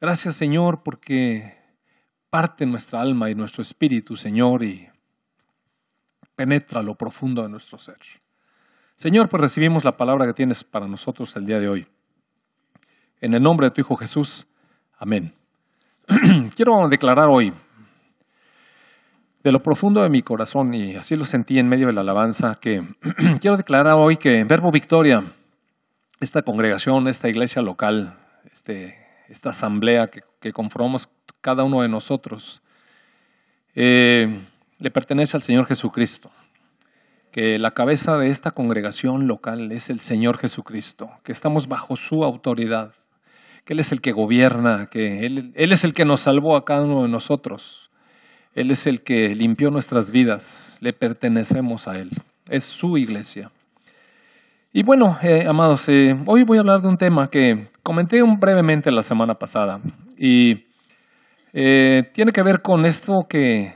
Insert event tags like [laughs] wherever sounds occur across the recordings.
Gracias, Señor, porque parte nuestra alma y nuestro espíritu, Señor, y penetra lo profundo de nuestro ser. Señor, pues recibimos la palabra que tienes para nosotros el día de hoy. En el nombre de tu Hijo Jesús, amén. [clears throat] Quiero declarar hoy, de lo profundo de mi corazón, y así lo sentí en medio de la alabanza, que [clears throat] quiero declarar hoy que Verbo Victoria, esta congregación, esta iglesia local, este, esta asamblea que, conformamos cada uno de nosotros, eh, le pertenece al Señor Jesucristo. Que la cabeza de esta congregación local es el Señor Jesucristo, que estamos bajo su autoridad, que Él es el que gobierna, que Él, Él es el que nos salvó a cada uno de nosotros. Él es el que limpió nuestras vidas, le pertenecemos a Él, es su iglesia. Y bueno, eh, amados, eh, hoy voy a hablar de un tema que comenté brevemente la semana pasada y eh, tiene que ver con esto que,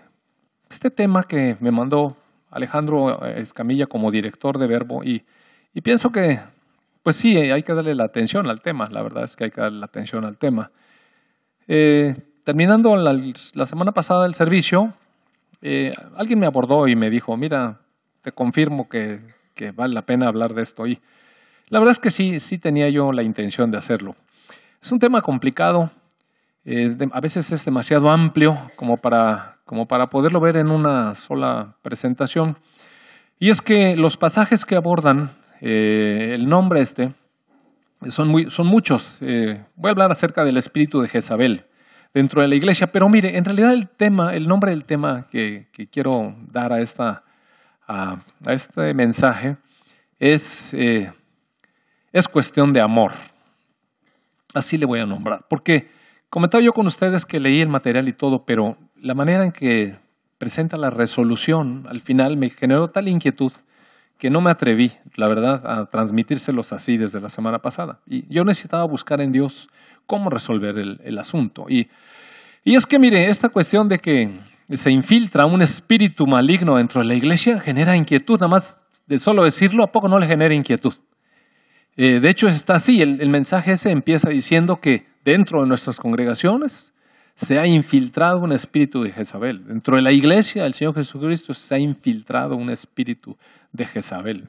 este tema que me mandó Alejandro Escamilla como director de Verbo y, pienso que, pues sí, hay que darle la atención al tema, la verdad es que hay que darle la atención al tema. terminando la, la, semana pasada el servicio, alguien me abordó y me dijo, mira, te confirmo que que vale la pena hablar de esto. Y la verdad es que sí, sí tenía yo la intención de hacerlo. Es un tema complicado, eh, a veces es demasiado amplio como para, como para poderlo ver en una sola presentación. Y es que los pasajes que abordan eh, el nombre este son, muy, son muchos. Eh, voy a hablar acerca del espíritu de Jezabel dentro de la iglesia, pero mire, en realidad el tema, el nombre del tema que, que quiero dar a esta a, este mensaje es, eh, es cuestión de amor. Así le voy a nombrar. Porque comentaba yo con ustedes que leí el material y todo, pero la manera en que presenta la resolución al final me generó tal inquietud que no me atreví, la verdad, a transmitírselos así desde la semana pasada. Y yo necesitaba buscar en Dios cómo resolver el, el asunto. Y, y es que, mire, esta cuestión de que se infiltra un espíritu maligno dentro de la iglesia, genera inquietud. Nada más de solo decirlo, ¿a poco no le genera inquietud? Eh, de hecho, está así. El, mensaje ese empieza diciendo que dentro de nuestras congregaciones se ha infiltrado un espíritu de Jezabel. Dentro de la iglesia del Señor Jesucristo se ha infiltrado un espíritu de Jezabel.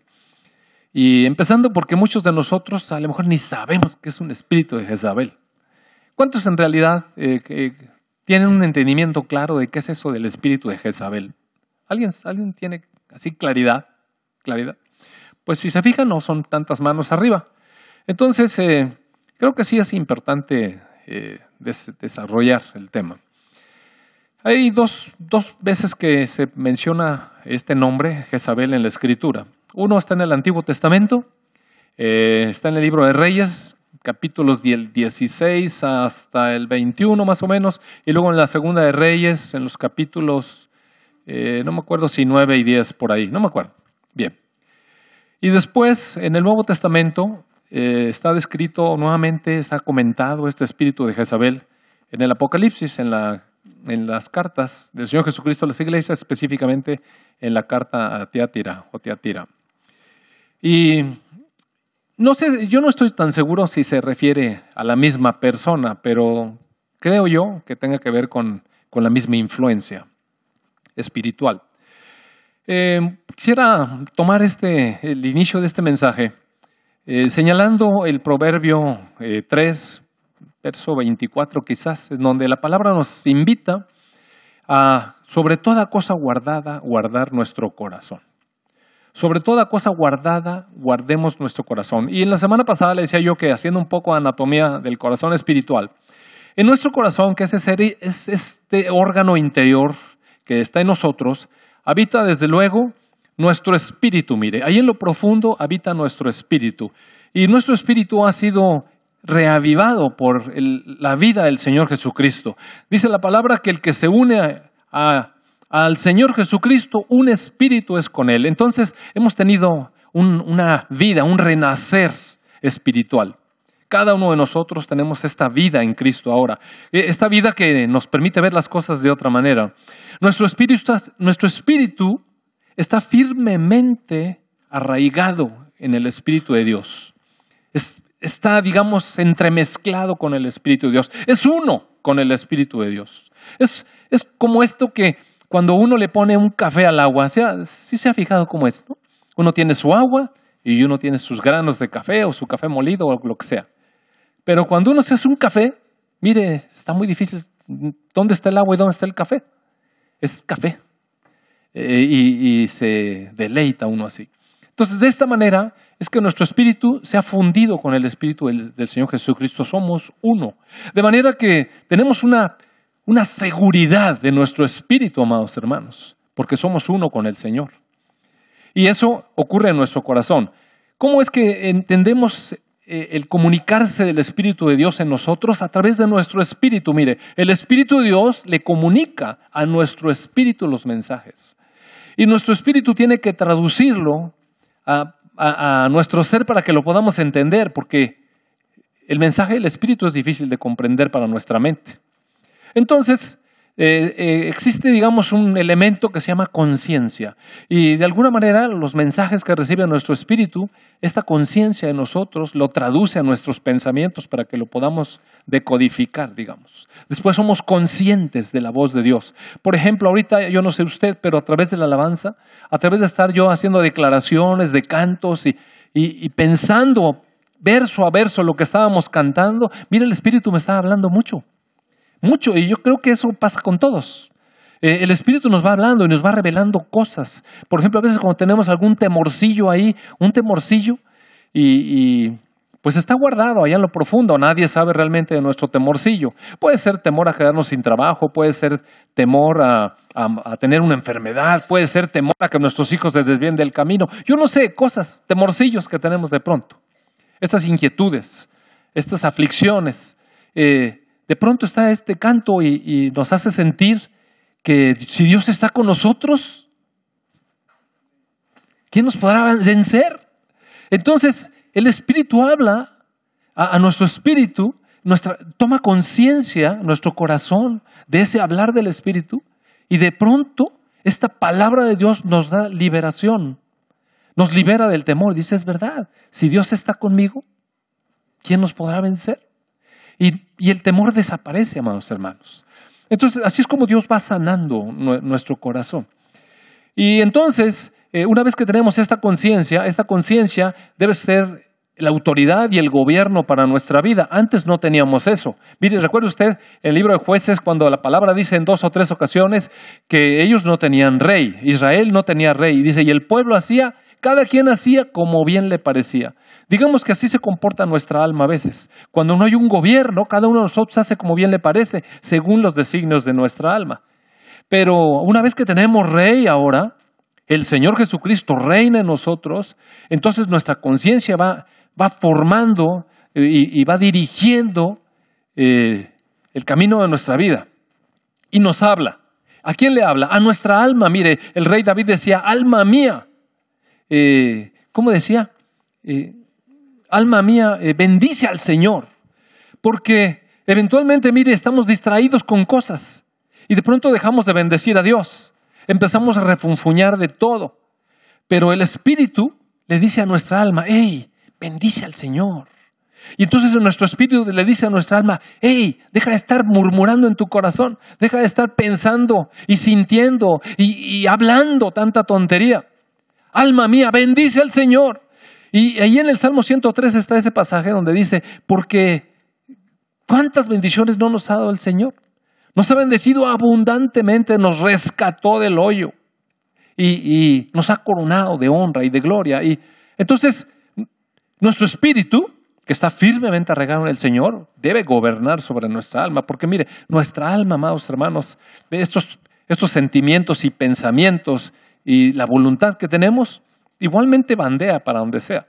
Y empezando porque muchos de nosotros a lo mejor ni sabemos que es un espíritu de Jezabel. ¿Cuántos en realidad eh, tienen un entendimiento claro de qué es eso del espíritu de Jezabel. ¿Alguien, ¿Alguien tiene así claridad? claridad? Pues si se fijan, no son tantas manos arriba. Entonces, eh, creo que sí es importante eh, desarrollar el tema. Hay dos, dos, veces que se menciona este nombre, Jezabel, en la Escritura. Uno está en el Antiguo Testamento, eh, está en el libro de Reyes, capítulos del 16 hasta el 21 más o menos, y luego en la segunda de Reyes, en los capítulos, eh, no me acuerdo si 9 y 10 por ahí, no me acuerdo. Bien. Y después, en el Nuevo Testamento, eh, está descrito nuevamente, está comentado este espíritu de Jezabel en el Apocalipsis, en, la, en las cartas del Señor Jesucristo a las iglesias, específicamente en la carta a Teatira o Teatira. Y no sé, yo no estoy tan seguro si se refiere a la misma persona, pero creo yo que tenga que ver con, la misma influencia espiritual. Eh, quisiera tomar este, el inicio de este mensaje eh, señalando el proverbio 3, eh, verso 24 quizás, en donde la palabra nos invita a, sobre toda cosa guardada, guardar nuestro corazón. Sobre toda cosa guardada, guardemos nuestro corazón. Y en la semana pasada le decía yo que haciendo un poco de anatomía del corazón espiritual, en nuestro corazón, que es, es este órgano interior que está en nosotros, habita desde luego nuestro espíritu. Mire, ahí en lo profundo habita nuestro espíritu. Y nuestro espíritu ha sido reavivado por la vida del Señor Jesucristo. Dice la palabra que el que se une a al Señor Jesucristo, un espíritu es con Él. Entonces hemos tenido una vida, un renacer espiritual. Cada uno de nosotros tenemos esta vida en Cristo ahora, e, esta vida que nos permite ver las cosas de otra manera. Nuestro espíritu, nuestro espíritu está firmemente arraigado en el Espíritu de Dios. está, digamos, entremezclado con el Espíritu de Dios. Es uno con el Espíritu de Dios. Es, es como esto que cuando uno le pone un café al agua, ¿sí, se ha fijado cómo es? Uno tiene su agua y uno tiene sus granos de café o su café molido o lo que sea. Pero cuando uno se hace un café, mire, está muy difícil. ¿Dónde está el agua y dónde está el café? Es café. Eh, y, se deleita uno así. Entonces, de esta manera es que nuestro espíritu se ha fundido con el espíritu del, Señor Jesucristo. Somos uno. De manera que tenemos una, una seguridad de nuestro espíritu, amados hermanos, porque somos uno con el Señor. Y eso ocurre en nuestro corazón. ¿Cómo es que entendemos eh, el comunicarse del Espíritu de Dios en nosotros a través de nuestro espíritu? Mire, el Espíritu de Dios le comunica a nuestro espíritu los mensajes. Y nuestro espíritu tiene que traducirlo a, nuestro ser para que lo podamos entender, porque el mensaje del espíritu es difícil de comprender para nuestra mente. Entonces, eh, eh, existe, digamos, un elemento que se llama conciencia. Y de alguna manera los mensajes que recibe nuestro espíritu, esta conciencia de nosotros lo traduce a nuestros pensamientos para que lo podamos decodificar, digamos. Después somos conscientes de la voz de Dios. Por ejemplo, ahorita yo no sé usted, pero a través de la alabanza, a través de estar yo haciendo declaraciones de cantos y, y pensando verso a verso lo que estábamos cantando, mire, el Espíritu me estaba hablando mucho mucho y yo creo que eso pasa con todos. Eh, el Espíritu nos va hablando y nos va revelando cosas. Por ejemplo, a veces cuando tenemos algún temorcillo ahí, un temorcillo, y, pues está guardado allá en lo profundo, nadie sabe realmente de nuestro temorcillo. Puede ser temor a quedarnos sin trabajo, puede ser temor a, a, tener una enfermedad, puede ser temor a que nuestros hijos se desvíen del camino. Yo no sé, cosas, temorcillos que tenemos de pronto. Estas inquietudes, estas aflicciones. Eh, de pronto está este canto y, nos hace sentir que si Dios está con nosotros, ¿quién nos podrá vencer? Entonces, el Espíritu habla a, nuestro espíritu, nuestra, toma conciencia, nuestro corazón, de ese hablar del Espíritu, y de pronto esta palabra de Dios nos da liberación, nos libera del temor. Dice, es verdad, si Dios está conmigo, ¿quién nos podrá vencer? Y, el temor desaparece, amados hermanos. Entonces, así es como Dios va sanando nuestro corazón. Y entonces, eh, una vez que tenemos esta conciencia, esta conciencia debe ser la autoridad y el gobierno para nuestra vida. Antes no teníamos eso. Mire, recuerde usted el libro de jueces cuando la palabra dice en dos o tres ocasiones que ellos no tenían rey, Israel no tenía rey. Y dice, y el pueblo hacía, cada quien hacía como bien le parecía. Digamos que así se comporta nuestra alma a veces. Cuando no hay un gobierno, cada uno de nosotros hace como bien le parece, según los designios de nuestra alma. Pero una vez que tenemos rey ahora, el Señor Jesucristo reina en nosotros, entonces nuestra conciencia va, va, formando eh, y, va dirigiendo eh, el camino de nuestra vida. Y nos habla. ¿A quién le habla? A nuestra alma. Mire, el rey David decía, alma mía. Eh, ¿Cómo decía? alma mía, eh, bendice al Señor, porque eventualmente, mire, estamos distraídos con cosas y de pronto dejamos de bendecir a Dios, empezamos a refunfuñar de todo, pero el Espíritu le dice a nuestra alma, hey, bendice al Señor. Y entonces nuestro espíritu le dice a nuestra alma, hey, deja de estar murmurando en tu corazón, deja de estar pensando y sintiendo y hablando tanta tontería. Alma mía, bendice al Señor. Y ahí en el Salmo 103 está ese pasaje donde dice, porque ¿cuántas bendiciones no nos ha dado el Señor? Nos ha bendecido abundantemente, nos rescató del hoyo y, nos ha coronado de honra y de gloria. Y entonces, nuestro espíritu, que está firmemente arraigado en el Señor, debe gobernar sobre nuestra alma, porque mire, nuestra alma, amados hermanos, estos, estos sentimientos y pensamientos y la voluntad que tenemos, igualmente bandea para donde sea.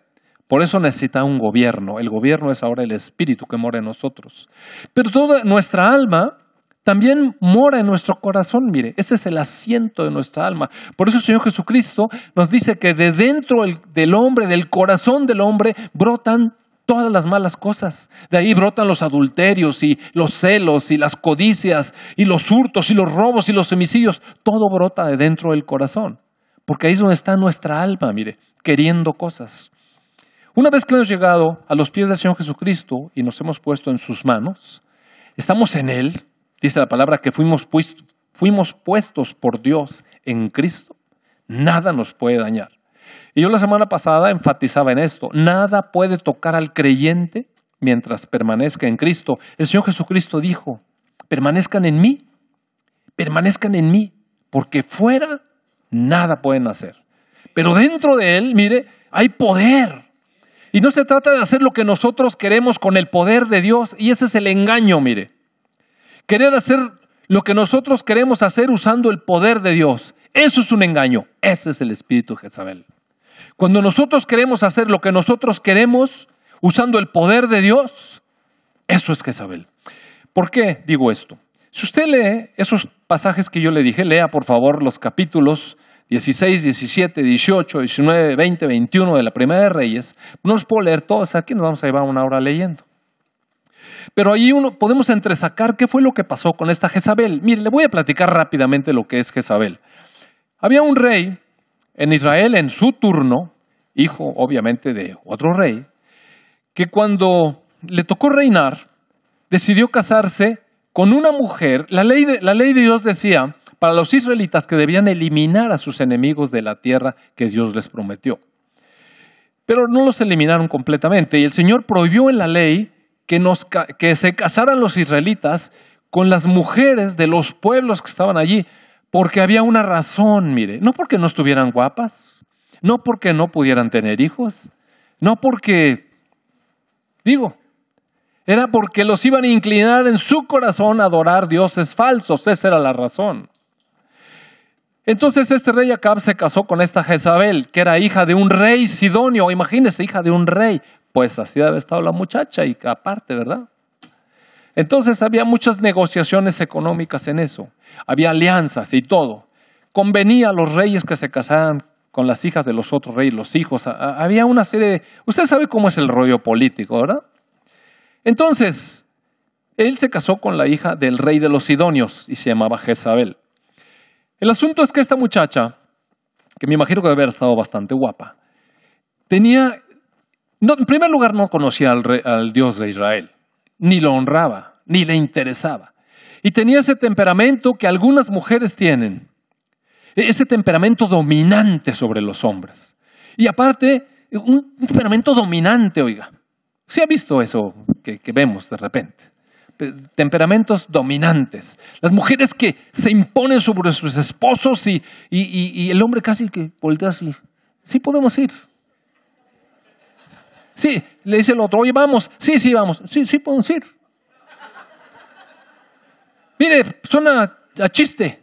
Por eso necesita un gobierno. El gobierno es ahora el espíritu que mora en nosotros. Pero toda nuestra alma también mora en nuestro corazón, mire, ese es el asiento de nuestra alma. Por eso el Señor Jesucristo nos dice que de dentro del hombre, del corazón del hombre, brotan todas las malas cosas. De ahí brotan los adulterios y los celos y las codicias y los hurtos y los robos y los homicidios. Todo brota de dentro del corazón. Porque ahí es donde está nuestra alma, mire, queriendo cosas. Una vez que hemos llegado a los pies del Señor Jesucristo y nos hemos puesto en sus manos, estamos en Él, dice la palabra que fuimos, fuimos puestos por Dios en Cristo, nada nos puede dañar. Y yo la semana pasada enfatizaba en esto, nada puede tocar al creyente mientras permanezca en Cristo. El Señor Jesucristo dijo, permanezcan en mí, permanezcan en mí, porque fuera nada pueden hacer. Pero dentro de Él, mire, hay poder. Y no se trata de hacer lo que nosotros queremos con el poder de Dios, y ese es el engaño, mire. Querer hacer lo que nosotros queremos hacer usando el poder de Dios. Eso es un engaño. Ese es el espíritu de Jezabel. Cuando nosotros queremos hacer lo que nosotros queremos usando el poder de Dios, eso es Jezabel. ¿Por qué digo esto? Si usted lee esos pasajes que yo le dije, lea por favor los capítulos 16, 17, 18, 19, 20, 21 de la Primera de Reyes, no los puedo leer todos, aquí nos vamos a llevar una hora leyendo. Pero ahí uno podemos entresacar qué fue lo que pasó con esta Jezabel. Mire, le voy a platicar rápidamente lo que es Jezabel. Había un rey en Israel en su turno, hijo obviamente de otro rey, que cuando le tocó reinar, decidió casarse con una mujer. La ley de, Dios decía para los israelitas que debían eliminar a sus enemigos de la tierra que Dios les prometió. Pero no los eliminaron completamente y el Señor prohibió en la ley que, nos, que se casaran los israelitas con las mujeres de los pueblos que estaban allí, porque había una razón, mire, no porque no estuvieran guapas, no porque no pudieran tener hijos, no porque, digo, era porque los iban a inclinar en su corazón a adorar dioses falsos, esa era la razón. Entonces este rey Acab se casó con esta Jezabel, que era hija de un rey sidonio. Imagínese, hija de un rey. Pues así había estado la muchacha y aparte, ¿verdad? Entonces había muchas negociaciones económicas en eso. Había alianzas y todo. Convenía a los reyes que se casaran con las hijas de los otros reyes, los hijos. Había una serie de... Usted sabe cómo es el rollo político, ¿verdad? Entonces, él se casó con la hija del rey de los sidonios y se llamaba Jezabel. El asunto es que esta muchacha, que me imagino que debe haber estado bastante guapa, tenía, en primer lugar no conocía al, al Dios de Israel, ni lo honraba, ni le interesaba. Y tenía ese temperamento que algunas mujeres tienen, ese temperamento dominante sobre los hombres. Y aparte, un temperamento dominante, oiga. ¿Se ha visto eso que, vemos de repente? temperamentos dominantes, las mujeres que se imponen sobre sus esposos y, y, el hombre casi que voltea así, sí podemos ir. Sí, le dice el otro, oye, vamos, sí, sí, vamos, sí, sí podemos ir. Mire, suena a chiste,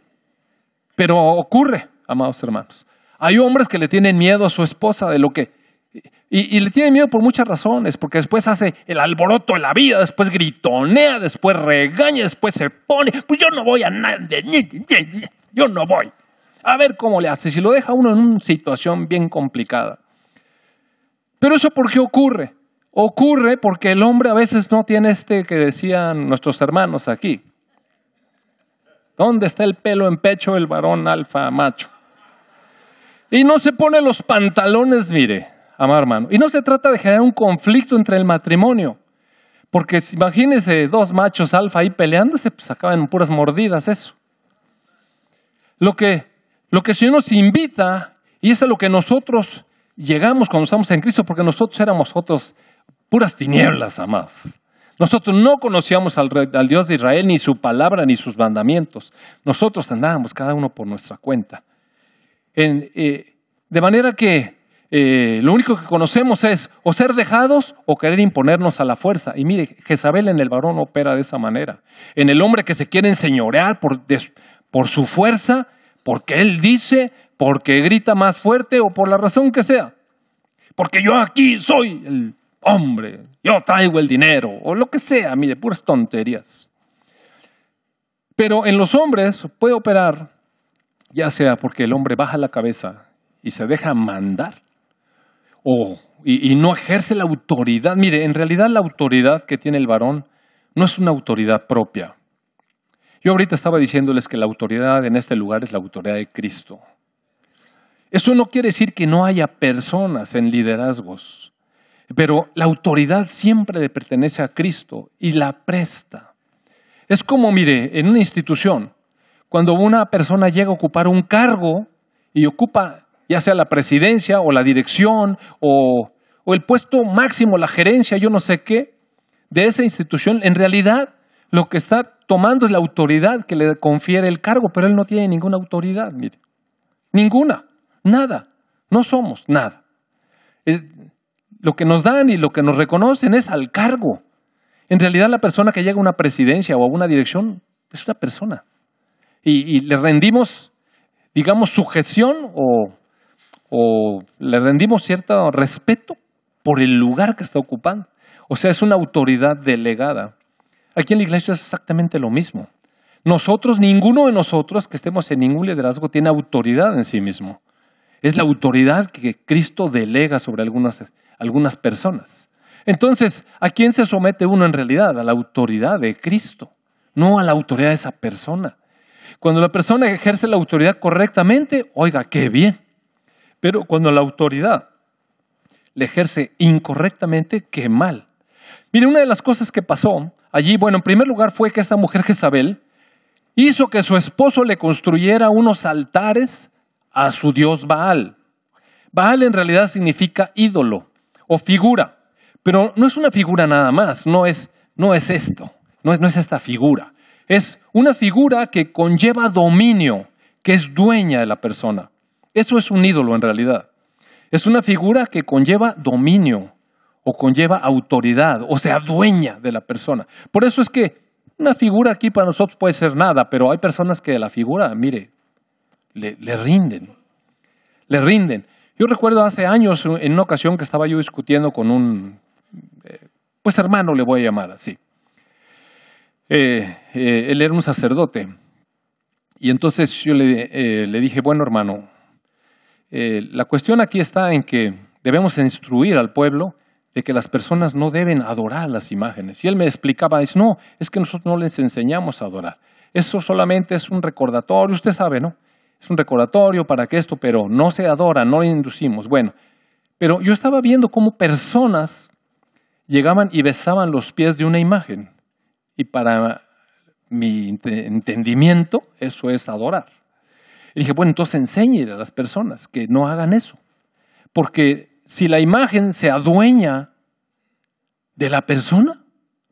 pero ocurre, amados hermanos. Hay hombres que le tienen miedo a su esposa de lo que y, le tiene miedo por muchas razones, porque después hace el alboroto en la vida, después gritonea, después regaña, después se pone, pues yo no voy a nada, yo no voy. A ver cómo le hace, si lo deja uno en una situación bien complicada. Pero eso por qué ocurre? Ocurre porque el hombre a veces no tiene este que decían nuestros hermanos aquí. ¿Dónde está el pelo en pecho el varón alfa macho? Y no se pone los pantalones, mire, amar hermano. Y no se trata de generar un conflicto entre el matrimonio, porque imagínense dos machos alfa ahí peleándose, pues acaban en puras mordidas eso. Lo que, lo que el Señor nos invita, y es a lo que nosotros llegamos cuando estamos en Cristo, porque nosotros éramos otros puras tinieblas, amados. Nosotros no conocíamos al, al, Dios de Israel, ni su palabra, ni sus mandamientos. Nosotros andábamos cada uno por nuestra cuenta. En, eh, de manera que eh, lo único que conocemos es o ser dejados o querer imponernos a la fuerza. Y mire, Jezabel en el varón opera de esa manera. En el hombre que se quiere enseñorear por, por su fuerza, porque él dice, porque grita más fuerte o por la razón que sea. Porque yo aquí soy el hombre, yo traigo el dinero o lo que sea, mire, puras tonterías. Pero en los hombres puede operar, ya sea porque el hombre baja la cabeza y se deja mandar, o, y, no ejerce la autoridad. Mire, en realidad la autoridad que tiene el varón no es una autoridad propia. Yo ahorita estaba diciéndoles que la autoridad en este lugar es la autoridad de Cristo. Eso no quiere decir que no haya personas en liderazgos. Pero la autoridad siempre le pertenece a Cristo y la presta. Es como, mire, en una institución, cuando una persona llega a ocupar un cargo y ocupa ya sea la presidencia o la dirección o, el puesto máximo, la gerencia, yo no sé qué, de esa institución, en realidad lo que está tomando es la autoridad que le confiere el cargo, pero él no tiene ninguna autoridad, mire. Ninguna, nada. No somos nada. lo que nos dan y lo que nos reconocen es al cargo. En realidad la persona que llega a una presidencia o a una dirección es una persona. Y, y le rendimos, digamos, sujeción o, o le rendimos cierto respeto por el lugar que está ocupando. O sea, es una autoridad delegada. Aquí en la iglesia es exactamente lo mismo. Nosotros, ninguno de nosotros que estemos en ningún liderazgo tiene autoridad en sí mismo. Es la autoridad que Cristo delega sobre algunas, algunas personas. Entonces, ¿a quién se somete uno en realidad? A la autoridad de Cristo, no a la autoridad de esa persona. Cuando la persona ejerce la autoridad correctamente, oiga, qué bien. Pero cuando la autoridad le ejerce incorrectamente, qué mal. Mire, una de las cosas que pasó allí, bueno, en primer lugar fue que esta mujer Jezabel hizo que su esposo le construyera unos altares a su dios Baal. Baal en realidad significa ídolo o figura, pero no es una figura nada más, no es, no es esto, no es, no es esta figura. Es una figura que conlleva dominio, que es dueña de la persona. Eso es un ídolo en realidad. Es una figura que conlleva dominio o conlleva autoridad, o sea, dueña de la persona. Por eso es que una figura aquí para nosotros puede ser nada, pero hay personas que la figura, mire, le, rinden, le rinden. Yo recuerdo hace años, en una ocasión que estaba yo discutiendo con un, eh, pues hermano le voy a llamar así. Eh, eh, él era un sacerdote. Y entonces yo le, le dije, bueno hermano, la cuestión aquí está en que debemos instruir al pueblo de que las personas no deben adorar las imágenes. Y él me explicaba, es no, es que nosotros no les enseñamos a adorar. Eso solamente es un recordatorio, usted sabe, ¿no? Es un recordatorio para que esto, pero no se adora, no inducimos. Bueno, pero yo estaba viendo cómo personas llegaban y besaban los pies de una imagen. Y para mi entendimiento, eso es adorar. Y dije, bueno, entonces enséñele a las personas que no hagan eso. Porque si la imagen se adueña de la persona,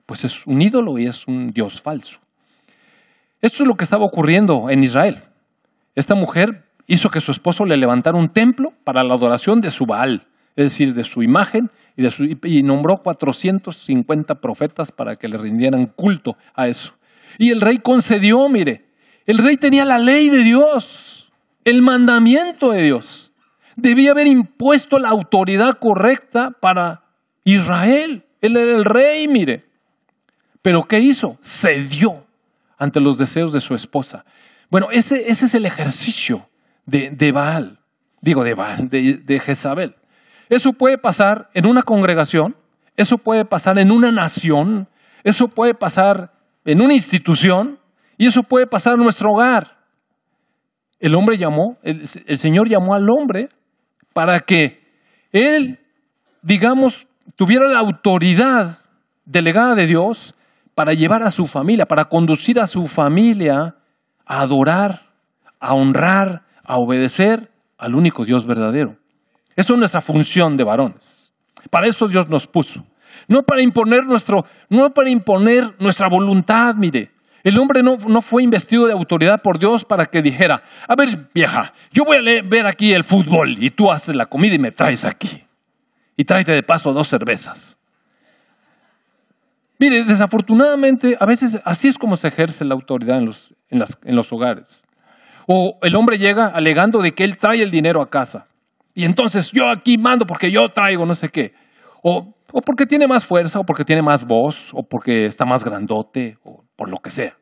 pues es un ídolo y es un dios falso. Esto es lo que estaba ocurriendo en Israel. Esta mujer hizo que su esposo le levantara un templo para la adoración de su Baal, es decir, de su imagen, y, de su, y nombró 450 profetas para que le rindieran culto a eso. Y el rey concedió, mire, el rey tenía la ley de Dios, el mandamiento de Dios debía haber impuesto la autoridad correcta para Israel. Él era el rey, mire. Pero ¿qué hizo? Cedió ante los deseos de su esposa. Bueno, ese, es el ejercicio de, Baal, digo de Baal, de Jezabel. Eso puede pasar en una congregación, eso puede pasar en una nación, eso puede pasar en una institución y eso puede pasar en nuestro hogar. El hombre llamó, el, Señor llamó al hombre para que él, digamos, tuviera la autoridad delegada de Dios para llevar a su familia, para conducir a su familia a adorar, a honrar, a obedecer al único Dios verdadero. Eso es nuestra función de varones. Para eso Dios nos puso. No para imponer nuestro, no para imponer nuestra voluntad, mire. El hombre no, fue investido de autoridad por Dios para que dijera, a ver vieja, yo voy a ver aquí el fútbol y tú haces la comida y me traes aquí. Y tráete de paso dos cervezas. Mire, desafortunadamente, a veces así es como se ejerce la autoridad en los, en los hogares. O el hombre llega alegando de que él trae el dinero a casa. Y entonces yo aquí mando porque yo traigo no sé qué. O o porque tiene más fuerza, o porque tiene más voz, o porque está más grandote, o por lo que sea.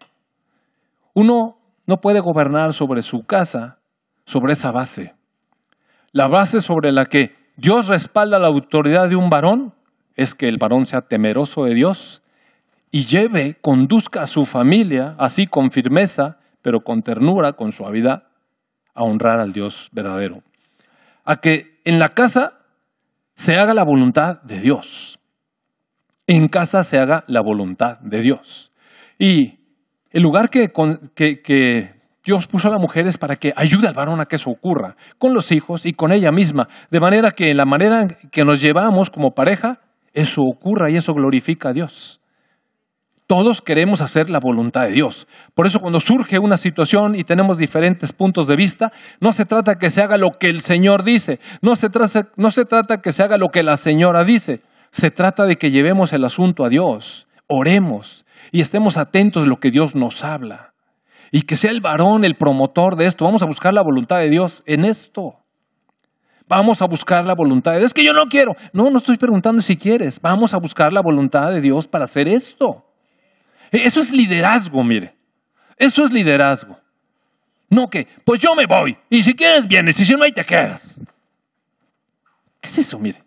Uno no puede gobernar sobre su casa sobre esa base. La base sobre la que Dios respalda la autoridad de un varón es que el varón sea temeroso de Dios y lleve, conduzca a su familia, así con firmeza, pero con ternura, con suavidad, a honrar al Dios verdadero. A que en la casa se haga la voluntad de Dios. En casa se haga la voluntad de Dios. Y el lugar que, Dios puso a la mujer es para que ayude al varón a que eso ocurra, con los hijos y con ella misma, de manera que la manera que nos llevamos como pareja, eso ocurra y eso glorifica a Dios. Todos queremos hacer la voluntad de Dios. Por eso cuando surge una situación y tenemos diferentes puntos de vista, no se trata que se haga lo que el Señor dice, no se, trata, que se haga lo que la señora dice, se trata de que llevemos el asunto a Dios, oremos y estemos atentos a lo que Dios nos habla. Y que sea el varón el promotor de esto. Vamos a buscar la voluntad de Dios en esto. Vamos a buscar la voluntad de Dios. Es que yo no quiero. No, no estoy preguntando si quieres. Vamos a buscar la voluntad de Dios para hacer esto. Eso es liderazgo, mire. Eso es liderazgo. No que, pues yo me voy. Y si quieres, vienes. Y si no, ahí te quedas. ¿Qué es eso, mire?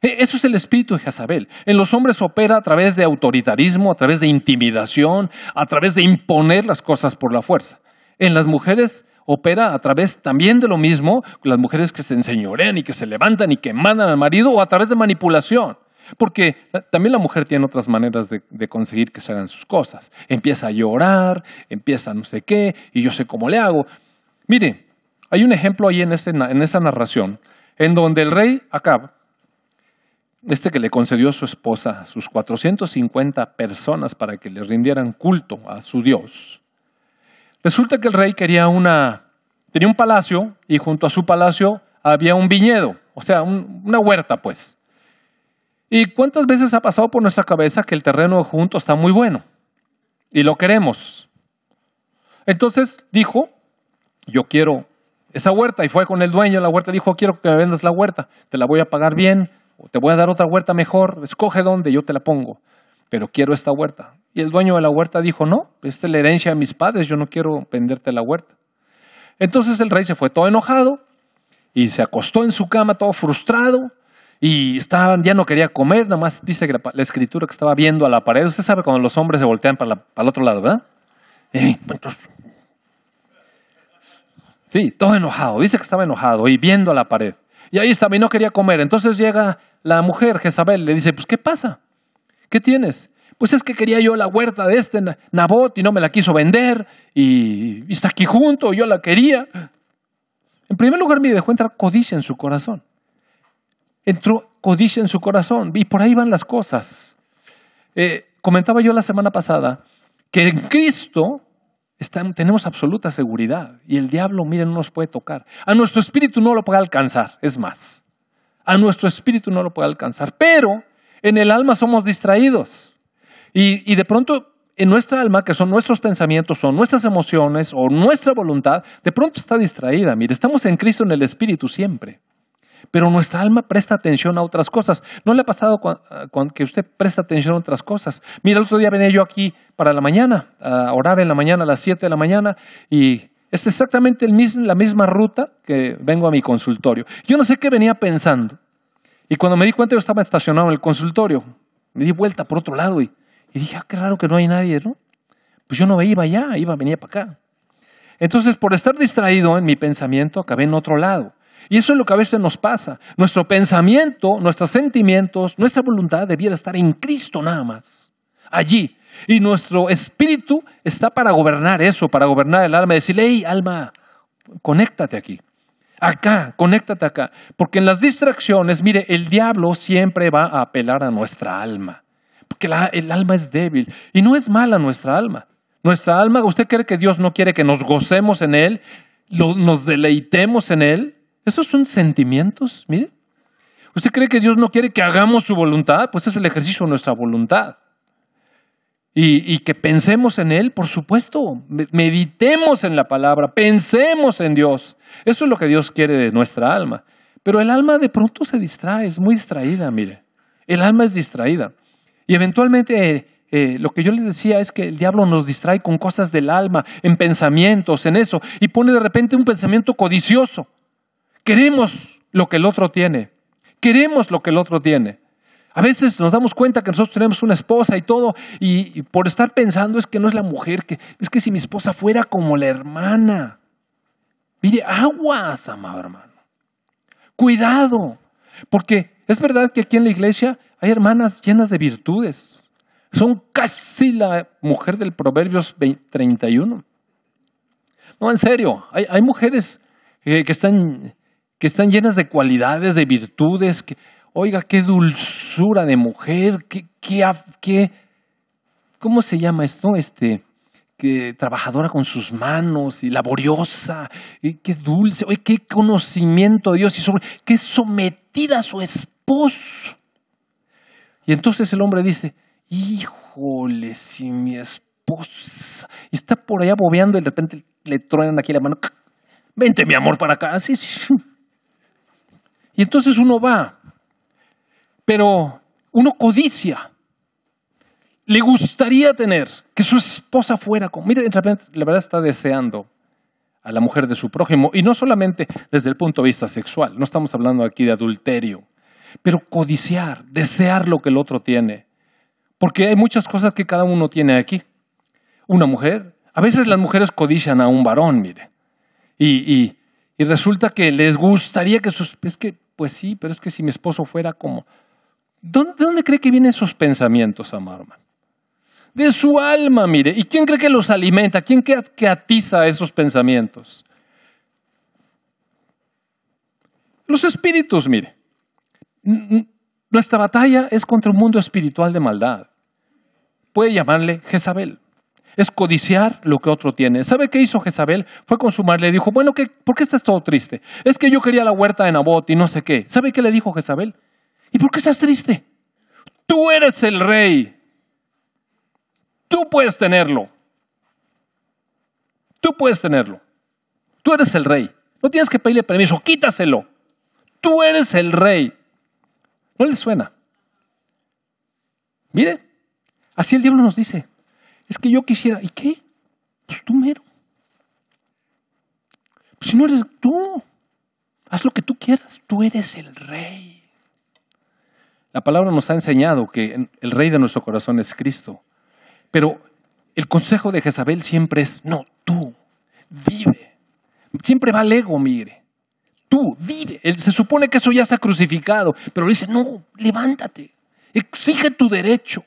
E, eso es el espíritu de Jezabel. En los hombres opera a través de autoritarismo, a través de intimidación, a través de imponer las cosas por la fuerza. En las mujeres opera a través también de lo mismo, las mujeres que se enseñorean y que se levantan y que mandan al marido, o a través de manipulación. Porque también la mujer tiene otras maneras de, conseguir que se hagan sus cosas. Empieza a llorar, empieza no sé qué, y yo sé cómo le hago. Mire, hay un ejemplo ahí en, esa narración, en donde el rey Acab, este que le concedió a su esposa sus 450 personas para que le rindieran culto a su Dios, resulta que el rey quería una, tenía un palacio y junto a su palacio había un viñedo, o sea, una huerta pues. ¿Y cuántas veces ha pasado por nuestra cabeza que el terreno junto está muy bueno y lo queremos? Entonces dijo, yo quiero esa huerta y fue con el dueño de la huerta dijo, quiero que me vendas la huerta, te la voy a pagar bien, o te voy a dar otra huerta mejor, escoge dónde, yo te la pongo, pero quiero esta huerta. Y el dueño de la huerta dijo, no, esta es la herencia de mis padres, yo no quiero venderte la huerta. Entonces el rey se fue todo enojado y se acostó en su cama todo frustrado y estaba, ya no quería comer, nada más dice que la, escritura que estaba viendo a la pared. Usted sabe cuando los hombres se voltean para, el otro lado, ¿verdad? sí, todo enojado. Dice que estaba enojado y viendo a la pared. Y ahí estaba y no quería comer. Entonces llega la mujer, Jezabel, le dice, pues ¿qué pasa? ¿Qué tienes? Pues es que quería yo la huerta de este Nabot y no me la quiso vender y, y está aquí junto, yo la quería. En primer lugar, me dejó entrar codicia en su corazón entró codicia en su corazón y por ahí van las cosas. Eh, comentaba yo la semana pasada que en Cristo tenemos absoluta seguridad y el diablo, miren, no nos puede tocar. A nuestro espíritu no lo puede alcanzar, es más. A nuestro espíritu no lo puede alcanzar, pero en el alma somos distraídos. Y, y de pronto en nuestra alma, que son nuestros pensamientos, o nuestras emociones, o nuestra voluntad, de pronto está distraída. Mire, estamos en Cristo en el Espíritu siempre pero nuestra alma presta atención a otras cosas. ¿No le ha pasado que usted presta atención a otras cosas? Mira, el otro día venía yo aquí para la mañana, a orar en la mañana a las 7 de la mañana, y es exactamente la misma ruta que vengo a mi consultorio. Yo no sé qué venía pensando. Y cuando me di cuenta, yo estaba estacionado en el consultorio. Me di vuelta por otro lado y, dije, ah, qué raro que no hay nadie, ¿no? Pues yo no iba allá, iba, venía para acá. Entonces, por estar distraído en mi pensamiento, acabé en otro lado. Y eso es lo que a veces nos pasa. Nuestro pensamiento, nuestros sentimientos, nuestra voluntad debiera estar en Cristo nada más. Allí. Y nuestro espíritu está para gobernar eso, para gobernar el alma. Decirle, hey, alma, conéctate aquí. Acá, conéctate acá. Porque en las distracciones, mire, el diablo siempre va a apelar a nuestra alma. Porque el alma es débil. Y no es mala nuestra alma. Nuestra alma, ¿usted cree que Dios no quiere que nos gocemos en Él? nos deleitemos en Él? Esos son sentimientos, mire. ¿Usted cree que Dios no quiere que hagamos su voluntad? Pues es el ejercicio de nuestra voluntad. Y, que pensemos en Él, por supuesto, meditemos en la palabra, pensemos en Dios. Eso es lo que Dios quiere de nuestra alma. Pero el alma de pronto se distrae, es muy distraída, mire. El alma es distraída. Y eventualmente eh, lo que yo les decía es que el diablo nos distrae con cosas del alma, en pensamientos, en eso, y pone de repente un pensamiento codicioso. Queremos lo que el otro tiene. Queremos lo que el otro tiene. A veces nos damos cuenta que nosotros tenemos una esposa y todo, y, por estar pensando es que no es la mujer, que es que si mi esposa fuera como la hermana. Mire, aguas, amado hermano. Cuidado, porque Es verdad que aquí en la iglesia hay hermanas llenas de virtudes. Son casi la mujer del Proverbios 31. No, en serio, hay, mujeres eh, que, están, que están llenas de cualidades, de virtudes. Que, oiga, qué dulzura de mujer, qué, qué, qué ¿cómo se llama esto? Este, que trabajadora con sus manos y laboriosa, y qué dulce, oye, qué conocimiento de Dios y sobre, qué sometida a su esposo. Y entonces el hombre dice, híjole, si mi esposa y está por allá bobeando y de repente le truenan aquí la mano, vente mi amor para acá, sí, sí. Y entonces uno va, pero uno codicia le gustaría tener que su esposa fuera como... Mire, la verdad está deseando a la mujer de su prójimo, y no solamente desde el punto de vista sexual, no estamos hablando aquí de adulterio, pero codiciar, desear lo que el otro tiene, porque hay muchas cosas que cada uno tiene aquí. Una mujer, a veces las mujeres codician a un varón, mire, y, y resulta que les gustaría que sus... Es que, pues sí, pero es que si mi esposo fuera como... ¿De dónde cree que vienen esos pensamientos, Amarman? de su alma, mire. ¿Y quién cree que los alimenta? ¿Quién que atiza esos pensamientos? Los espíritus, mire. Nuestra batalla es contra un mundo espiritual de maldad. Puede llamarle Jezabel. Es codiciar lo que otro tiene. ¿Sabe qué hizo Jezabel? Fue consumarle. Le dijo, bueno, ¿por qué estás todo triste? Es que yo quería la huerta de Nabot y no sé qué. ¿Sabe qué le dijo Jezabel? ¿Y por qué estás triste? Tú eres el rey. Tú puedes tenerlo. Tú puedes tenerlo. Tú eres el rey. No tienes que pedirle permiso, quítaselo. Tú eres el rey. ¿No le suena? Mire, así el diablo nos dice, es que yo quisiera, ¿y qué? Pues tú mero. Pues si no eres tú, haz lo que tú quieras, tú eres el rey. La palabra nos ha enseñado que el rey de nuestro corazón es Cristo. Pero el consejo de Jezabel siempre es, no, tú, vive. Siempre va al ego, mire. Tú, vive. Él, se supone que eso ya está crucificado, pero le dice, no, levántate, exige tu derecho.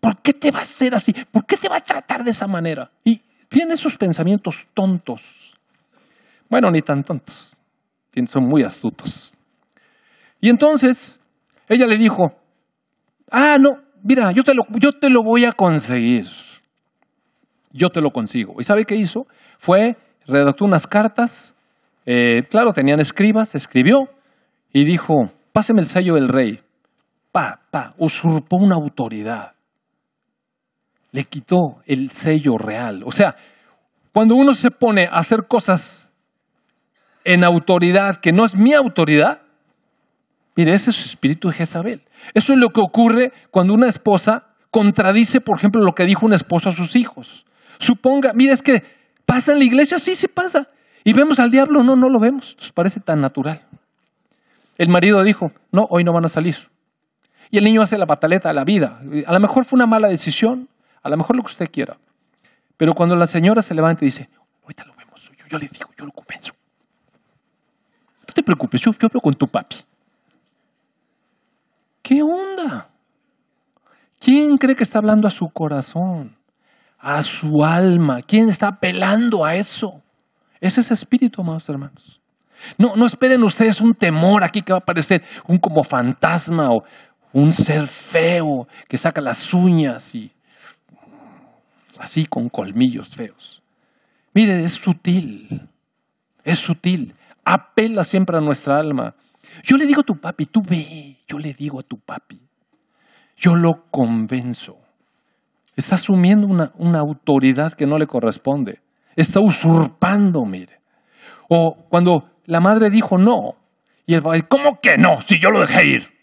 ¿Por qué te va a hacer así? ¿Por qué te va a tratar de esa manera? Y vienen esos pensamientos tontos. Bueno, ni tan tontos, son muy astutos. Y entonces ella le dijo, ah, no, mira, yo te, lo, yo te lo voy a conseguir. Yo te lo consigo. ¿Y sabe qué hizo? Fue, redactó unas cartas, eh, claro, tenían escribas, escribió y dijo, páseme el sello del rey. Pa, pa, usurpó una autoridad. Le quitó el sello real. O sea, cuando uno se pone a hacer cosas en autoridad que no es mi autoridad, Mire, ese es el espíritu de Jezabel. Eso es lo que ocurre cuando una esposa contradice, por ejemplo, lo que dijo un esposo a sus hijos. Suponga, mire, es que pasa en la iglesia, sí, sí pasa. Y vemos al diablo, no, no lo vemos. Nos parece tan natural. El marido dijo, no, hoy no van a salir. Y el niño hace la pataleta a la vida. A lo mejor fue una mala decisión, a lo mejor lo que usted quiera. Pero cuando la señora se levanta y dice, ahorita lo vemos, yo, yo le digo, yo lo convenzo. No te preocupes, yo, hablo con tu papi. ¿Qué onda? ¿Quién cree que está hablando a su corazón? A su alma. ¿Quién está apelando a eso? Ese Es espíritu, amados hermanos. No, no esperen ustedes un temor aquí que va a aparecer un como fantasma o un ser feo que saca las uñas y así con colmillos feos. Mire, es sutil, es sutil, apela siempre a nuestra alma. Yo le digo a tu papi, tú ve, yo le digo a tu papi, yo lo convenzo. Está asumiendo una, autoridad que no le corresponde. Está usurpando, mire. O cuando la madre dijo no, y el papá, ¿cómo que no? Si yo lo dejé ir.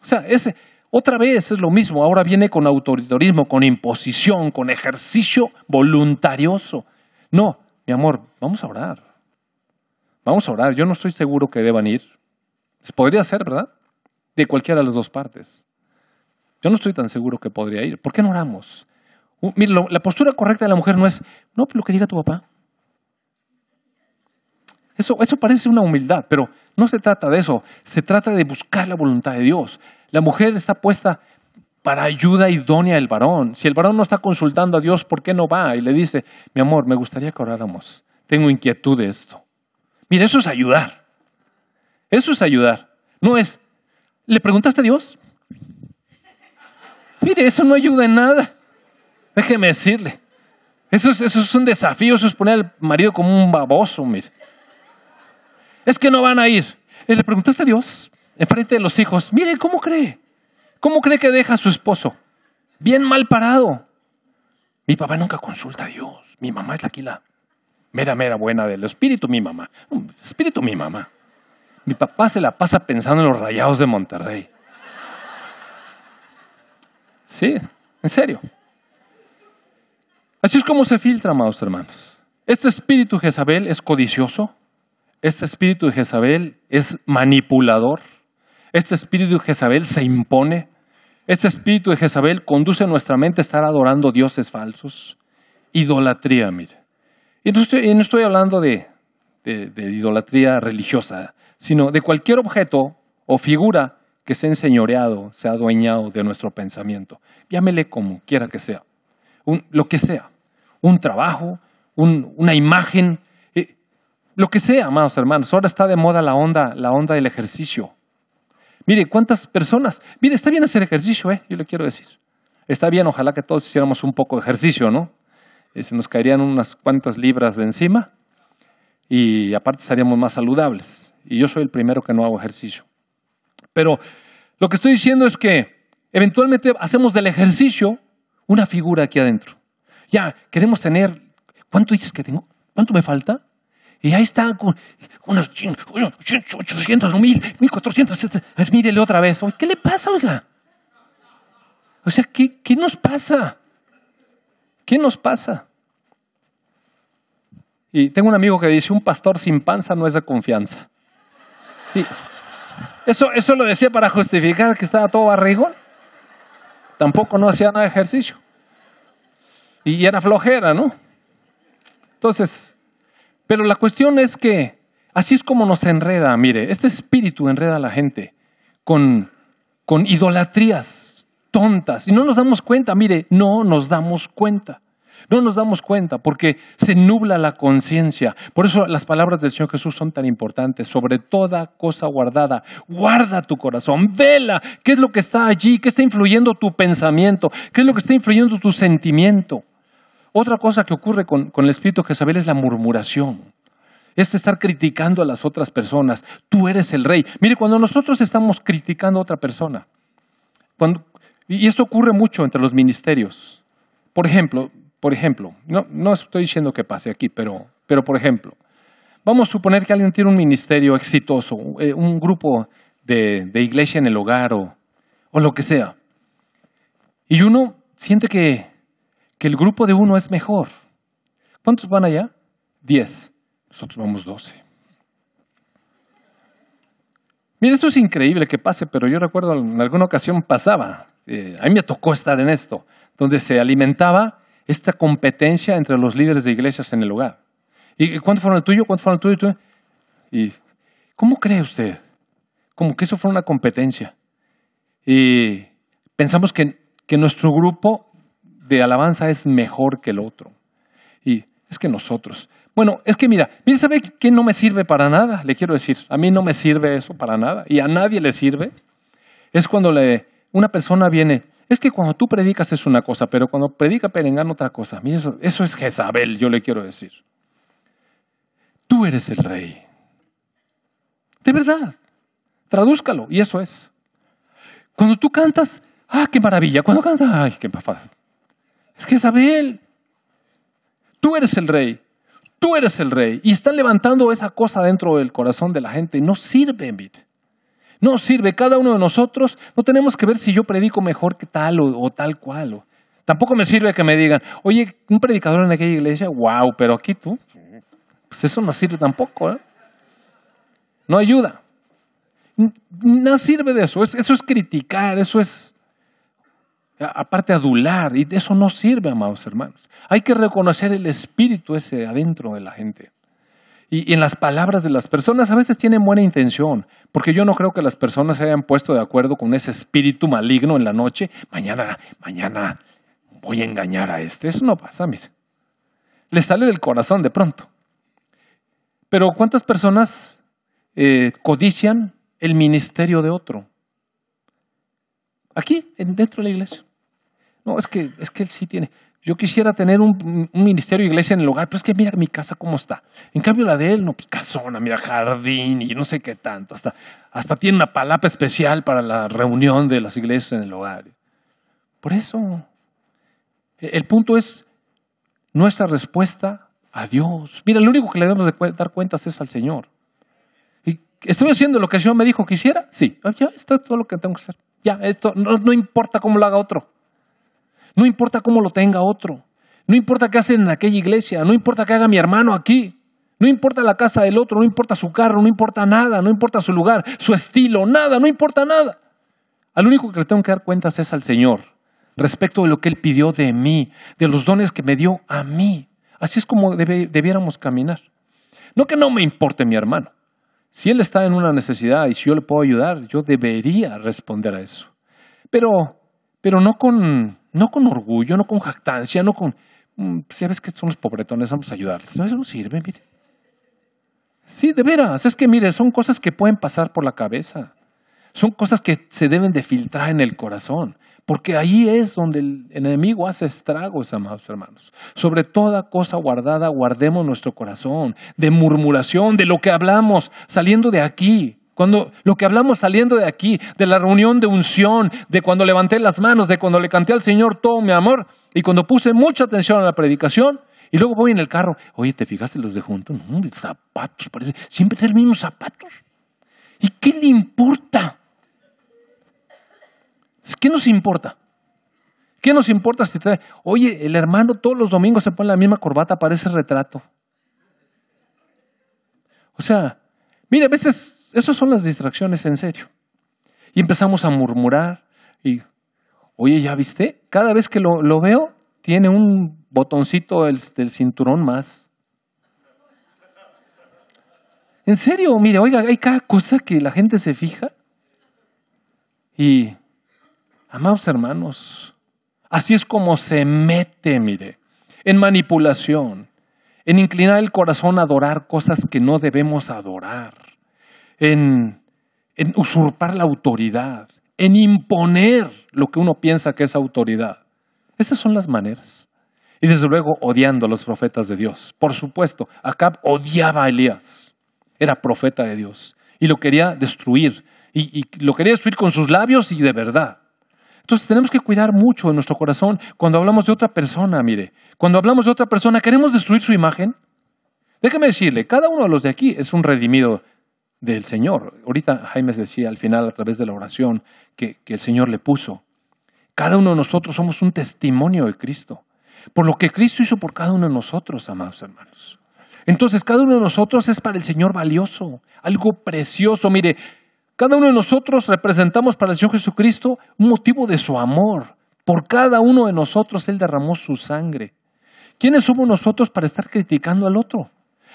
O sea, ese, otra vez es lo mismo, ahora viene con autoritarismo, con imposición, con ejercicio voluntarioso. No, mi amor, vamos a orar. Vamos a orar. Yo no estoy seguro que deban ir. Podría ser, ¿verdad? De cualquiera de las dos partes. Yo no estoy tan seguro que podría ir. ¿Por qué no oramos? mire, la postura correcta de la mujer no es, no, lo que diga tu papá. Eso, eso parece una humildad, pero no se trata de eso. Se trata de buscar la voluntad de Dios. La mujer está puesta para ayuda idónea del varón. Si el varón no está consultando a Dios, ¿por qué no va? Y le dice, mi amor, me gustaría que oráramos. Tengo inquietud de esto. Mira, eso es ayudar. Eso es ayudar. No es, ¿le preguntaste a Dios? Mire, eso no ayuda en nada. Déjeme decirle. Eso es, eso es un desafío, eso es poner al marido como un baboso. Mire. Es que no van a ir. le preguntaste a Dios, enfrente de los hijos, mire, ¿cómo cree? ¿Cómo cree que deja a su esposo? Bien mal parado. Mi papá nunca consulta a Dios. Mi mamá es la que la mera, mera buena del espíritu, mi mamá. Espíritu, mi mamá. Mi papá se la pasa pensando en los rayados de Monterrey. Sí, en serio. Así es como se filtra, amados hermanos. Este espíritu Jezabel es codicioso. Este espíritu de Jezabel es manipulador. Este espíritu de Jezabel se impone. Este espíritu de Jezabel conduce a nuestra mente a estar adorando dioses falsos. Idolatría, mire. Y no estoy, hablando de, idolatría religiosa, sino de cualquier objeto o figura que se ha enseñoreado, se ha adueñado de nuestro pensamiento. Llámele como quiera que sea, lo que sea, un trabajo, una imagen, eh, lo que sea, amados hermanos. Ahora está de moda la onda, la onda del ejercicio. Mire, ¿cuántas personas? Mire, está bien hacer ejercicio, ¿eh? yo le quiero decir. Está bien, ojalá que todos hiciéramos un poco de ejercicio, ¿no? Eh, se nos caerían unas cuantas libras de encima y aparte estaríamos más saludables. Y yo soy el primero que no hago ejercicio. Pero lo que estoy diciendo es que eventualmente hacemos del ejercicio una figura aquí adentro. Ya, queremos tener, ¿cuánto dices que tengo? ¿Cuánto me falta? Y ahí está, con unos 800, 1000, 1400. Mírele otra vez. ¿Qué le pasa, oiga? O sea, ¿qué, ¿qué nos pasa? ¿Qué nos pasa? Y tengo un amigo que dice, un pastor sin panza no es de confianza. Sí. Eso, eso lo decía para justificar que estaba todo barrigón. Tampoco no hacía nada de ejercicio. Y era flojera, ¿no? Entonces, pero la cuestión es que así es como nos enreda, mire, este espíritu enreda a la gente con, con idolatrías tontas. Y no nos damos cuenta, mire, no nos damos cuenta. No nos damos cuenta porque se nubla la conciencia. Por eso las palabras del Señor Jesús son tan importantes. Sobre toda cosa guardada, guarda tu corazón, vela qué es lo que está allí, qué está influyendo tu pensamiento, qué es lo que está influyendo tu sentimiento. Otra cosa que ocurre con, el espíritu Jezabel es la murmuración. Es estar criticando a las otras personas. Tú eres el rey. Mire, cuando nosotros estamos criticando a otra persona, y esto ocurre mucho entre los ministerios. Por ejemplo, por ejemplo, no, no estoy diciendo que pase aquí, pero, pero por ejemplo, vamos a suponer que alguien tiene un ministerio exitoso, eh, un grupo de, iglesia en el hogar o, o, lo que sea. Y uno siente que, que el grupo de uno es mejor. ¿Cuántos van allá? Diez. Nosotros vamos doce. Mira, esto es increíble que pase, pero yo recuerdo en alguna ocasión pasaba. Eh, a mí me tocó estar en esto, donde se alimentaba esta competencia entre los líderes de iglesias en el lugar. ¿Y cuánto fueron el tuyo? ¿Cuánto fueron el tuyo? ¿Y cómo cree usted? Como que eso fue una competencia. Y pensamos que, que nuestro grupo de alabanza es mejor que el otro. Y es que nosotros. Bueno, es que mira, mira, ¿sabe qué no me sirve para nada? Le quiero decir, a mí no me sirve eso para nada y a nadie le sirve. Es cuando le, una persona viene, es que cuando tú predicas es una cosa, pero cuando predica Perengano otra cosa. Mira, eso, eso es Jezabel, yo le quiero decir. Tú eres el rey. De verdad. Tradúzcalo, y eso es. Cuando tú cantas, ¡ah, qué maravilla! Cuando cantas, ¡ay, qué! Es Jezabel. Tú eres el rey. Tú eres el rey. Y están levantando esa cosa dentro del corazón de la gente. No sirve, Bit. No sirve. Cada uno de nosotros no tenemos que ver si yo predico mejor que tal o, tal cual. tampoco me sirve que me digan, oye, un predicador en aquella iglesia, wow, pero aquí tú, pues eso no sirve tampoco. ¿eh? No ayuda. No sirve de eso. eso es criticar, eso es aparte adular, y eso no sirve, amados hermanos. Hay que reconocer el espíritu ese adentro de la gente. Y, en las palabras de las personas a veces tienen buena intención, porque yo no creo que las personas se hayan puesto de acuerdo con ese espíritu maligno en la noche. Mañana, mañana voy a engañar a este. Eso no pasa, mis. Les sale del corazón de pronto. Pero ¿cuántas personas eh, codician el ministerio de otro? Aquí, dentro de la iglesia. No, es que, es que él sí tiene. Yo quisiera tener un, ministerio de iglesia en el hogar, pero es que mira mi casa cómo está. En cambio la de él, no, pues casona, mira, jardín y no sé qué tanto. Hasta, hasta tiene una palapa especial para la reunión de las iglesias en el hogar. Por eso, el punto es nuestra respuesta a Dios. Mira, lo único que le debemos de dar cuentas es al Señor. ¿Y ¿Estoy haciendo lo que el Señor me dijo que hiciera? Sí, ya, esto es todo lo que tengo que hacer. Ya, esto no importa cómo lo haga otro. No importa cómo lo tenga otro. No importa qué hacen en aquella iglesia. No importa qué haga mi hermano aquí. No importa la casa del otro. No importa su carro. No importa nada. No importa su lugar, su estilo. Nada. No importa nada. Al único que le tengo que dar cuentas es al Señor. Respecto de lo que Él pidió de mí. De los dones que me dio a mí. Así es como debiéramos caminar. No que no me importe mi hermano. Si él está en una necesidad y si yo le puedo ayudar, yo debería responder a eso. Pero, pero no con no con orgullo, no con jactancia, no con, mm, sabes que son los pobretones, vamos a ayudarles. No, eso no sirve, mire. Sí, de veras, es que mire, son cosas que pueden pasar por la cabeza. Son cosas que se deben de filtrar en el corazón, porque ahí es donde el enemigo hace estragos, amados hermanos. Sobre toda cosa guardada, guardemos nuestro corazón, de murmuración, de lo que hablamos saliendo de aquí, cuando lo que hablamos saliendo de aquí, de la reunión de unción, de cuando levanté las manos, de cuando le canté al Señor todo mi amor, y cuando puse mucha atención a la predicación, y luego voy en el carro, oye, ¿te fijaste los de junto? No, zapatos, parece, siempre tienen los mismos zapatos. ¿Y qué le importa? ¿Qué nos importa? ¿Qué nos importa si trae? Oye, el hermano todos los domingos se pone la misma corbata para ese retrato. O sea, mire, a veces esas son las distracciones en serio. Y empezamos a murmurar y, oye, ¿ya viste? Cada vez que lo, veo, tiene un botoncito del, del, cinturón más. En serio, mire, oiga, hay cada cosa que la gente se fija. Y, amados hermanos, así es como se mete, mire, en manipulación, en inclinar el corazón a adorar cosas que no debemos adorar en, usurpar la autoridad, en imponer lo que uno piensa que es autoridad. Esas son las maneras. Y desde luego odiando a los profetas de Dios. Por supuesto, Acab odiaba a Elías. Era profeta de Dios. Y lo quería destruir. Y, y, lo quería destruir con sus labios y de verdad. Entonces tenemos que cuidar mucho en nuestro corazón cuando hablamos de otra persona, mire. Cuando hablamos de otra persona, ¿queremos destruir su imagen? Déjeme decirle, cada uno de los de aquí es un redimido del Señor. Ahorita Jaime decía al final a través de la oración que, que, el Señor le puso. Cada uno de nosotros somos un testimonio de Cristo. Por lo que Cristo hizo por cada uno de nosotros, amados hermanos. Entonces, cada uno de nosotros es para el Señor valioso, algo precioso. Mire, cada uno de nosotros representamos para el Señor Jesucristo un motivo de su amor. Por cada uno de nosotros Él derramó su sangre. ¿Quiénes somos nosotros para estar criticando al otro?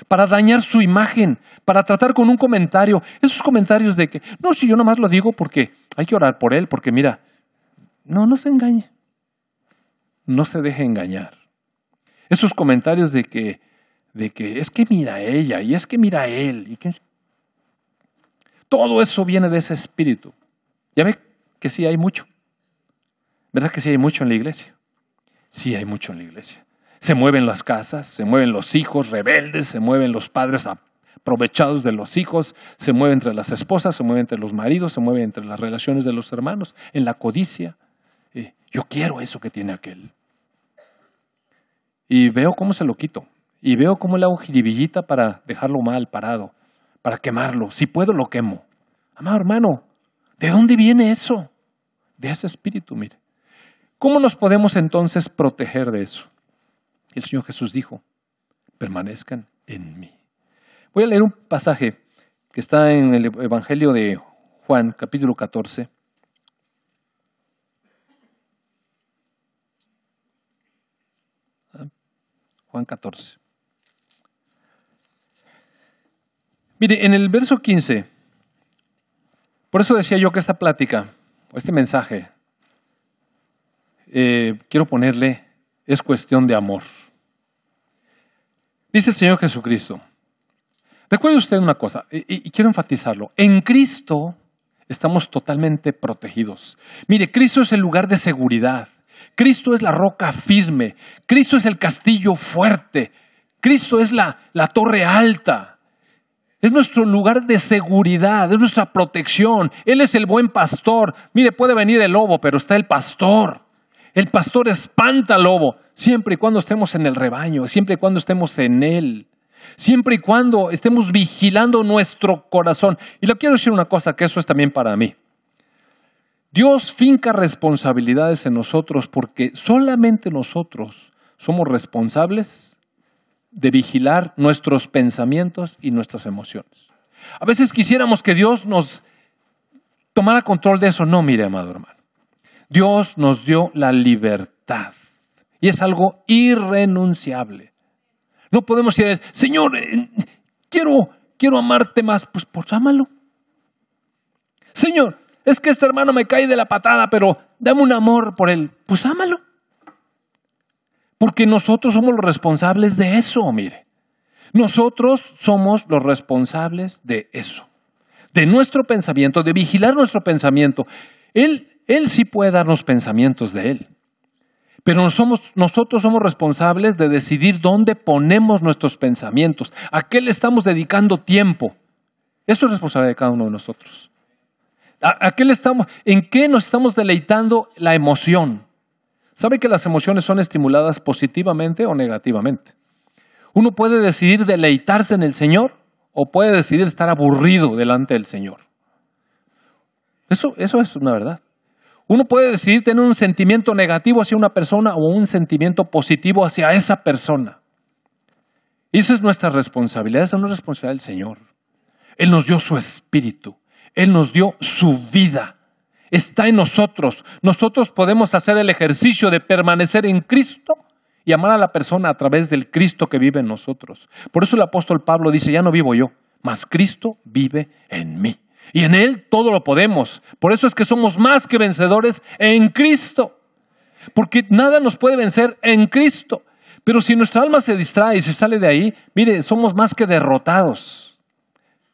Para dañar su imagen, para tratar con un comentario. Esos comentarios de que, no, si yo nomás lo digo porque hay que orar por él, porque mira, no, no se engañe. No se deje engañar. Esos comentarios de que, de que es que mira ella y es que mira a él. Y que... Todo eso viene de ese espíritu. Ya ve que sí hay mucho. ¿Verdad que sí hay mucho en la iglesia? Sí hay mucho en la iglesia. Se mueven las casas, se mueven los hijos rebeldes, se mueven los padres aprovechados de los hijos, se mueve entre las esposas, se mueve entre los maridos, se mueve entre las relaciones de los hermanos, en la codicia. Eh, yo quiero eso que tiene aquel. Y veo cómo se lo quito. Y veo cómo le hago jiribillita para dejarlo mal parado, para quemarlo. Si puedo, lo quemo. Amado hermano, ¿de dónde viene eso? De ese espíritu, mire. ¿Cómo nos podemos entonces proteger de eso? El Señor Jesús dijo, permanezcan en mí. Voy a leer un pasaje que está en el Evangelio de Juan, capítulo 14. Juan 14. Mire, en el verso 15, por eso decía yo que esta plática, o este mensaje, eh, quiero ponerle, es cuestión de amor. Dice el Señor Jesucristo. Recuerde usted una cosa, y, quiero enfatizarlo. En Cristo estamos totalmente protegidos. Mire, Cristo es el lugar de seguridad. Cristo es la roca firme. Cristo es el castillo fuerte. Cristo es la, la torre alta. Es nuestro lugar de seguridad, es nuestra protección. Él es el buen pastor. Mire, puede venir el lobo, pero está el pastor. El pastor espanta al lobo, siempre y cuando estemos en el rebaño, siempre y cuando estemos en él, siempre y cuando estemos vigilando nuestro corazón. Y le quiero decir una cosa, que eso es también para mí. Dios finca responsabilidades en nosotros porque solamente nosotros somos responsables de vigilar nuestros pensamientos y nuestras emociones. A veces quisiéramos que Dios nos tomara control de eso. No, mire, amado hermano. Dios nos dio la libertad y es algo irrenunciable. No podemos decir, Señor, eh, quiero, quiero amarte más, pues, pues ámalo. Señor, es que este hermano me cae de la patada, pero dame un amor por él, pues ámalo. Porque nosotros somos los responsables de eso, mire. Nosotros somos los responsables de eso, de nuestro pensamiento, de vigilar nuestro pensamiento. Él él sí puede darnos pensamientos de Él. Pero nosotros somos responsables de decidir dónde ponemos nuestros pensamientos, a qué le estamos dedicando tiempo. Eso es responsabilidad de cada uno de nosotros. ¿A, qué le estamos, ¿En qué nos estamos deleitando la emoción? ¿Sabe que las emociones son estimuladas positivamente o negativamente? Uno puede decidir deleitarse en el Señor o puede decidir estar aburrido delante del Señor. Eso, eso es una verdad. Uno puede decidir tener un sentimiento negativo hacia una persona o un sentimiento positivo hacia esa persona. Esa es nuestra responsabilidad, esa no es responsabilidad del Señor. Él nos dio su espíritu, Él nos dio su vida. Está en nosotros. Nosotros podemos hacer el ejercicio de permanecer en Cristo y amar a la persona a través del Cristo que vive en nosotros. Por eso el apóstol Pablo dice, ya no vivo yo, mas Cristo vive en mí. Y en Él todo lo podemos. Por eso es que somos más que vencedores en Cristo. Porque nada nos puede vencer en Cristo. Pero si nuestra alma se distrae y se sale de ahí, mire, somos más que derrotados.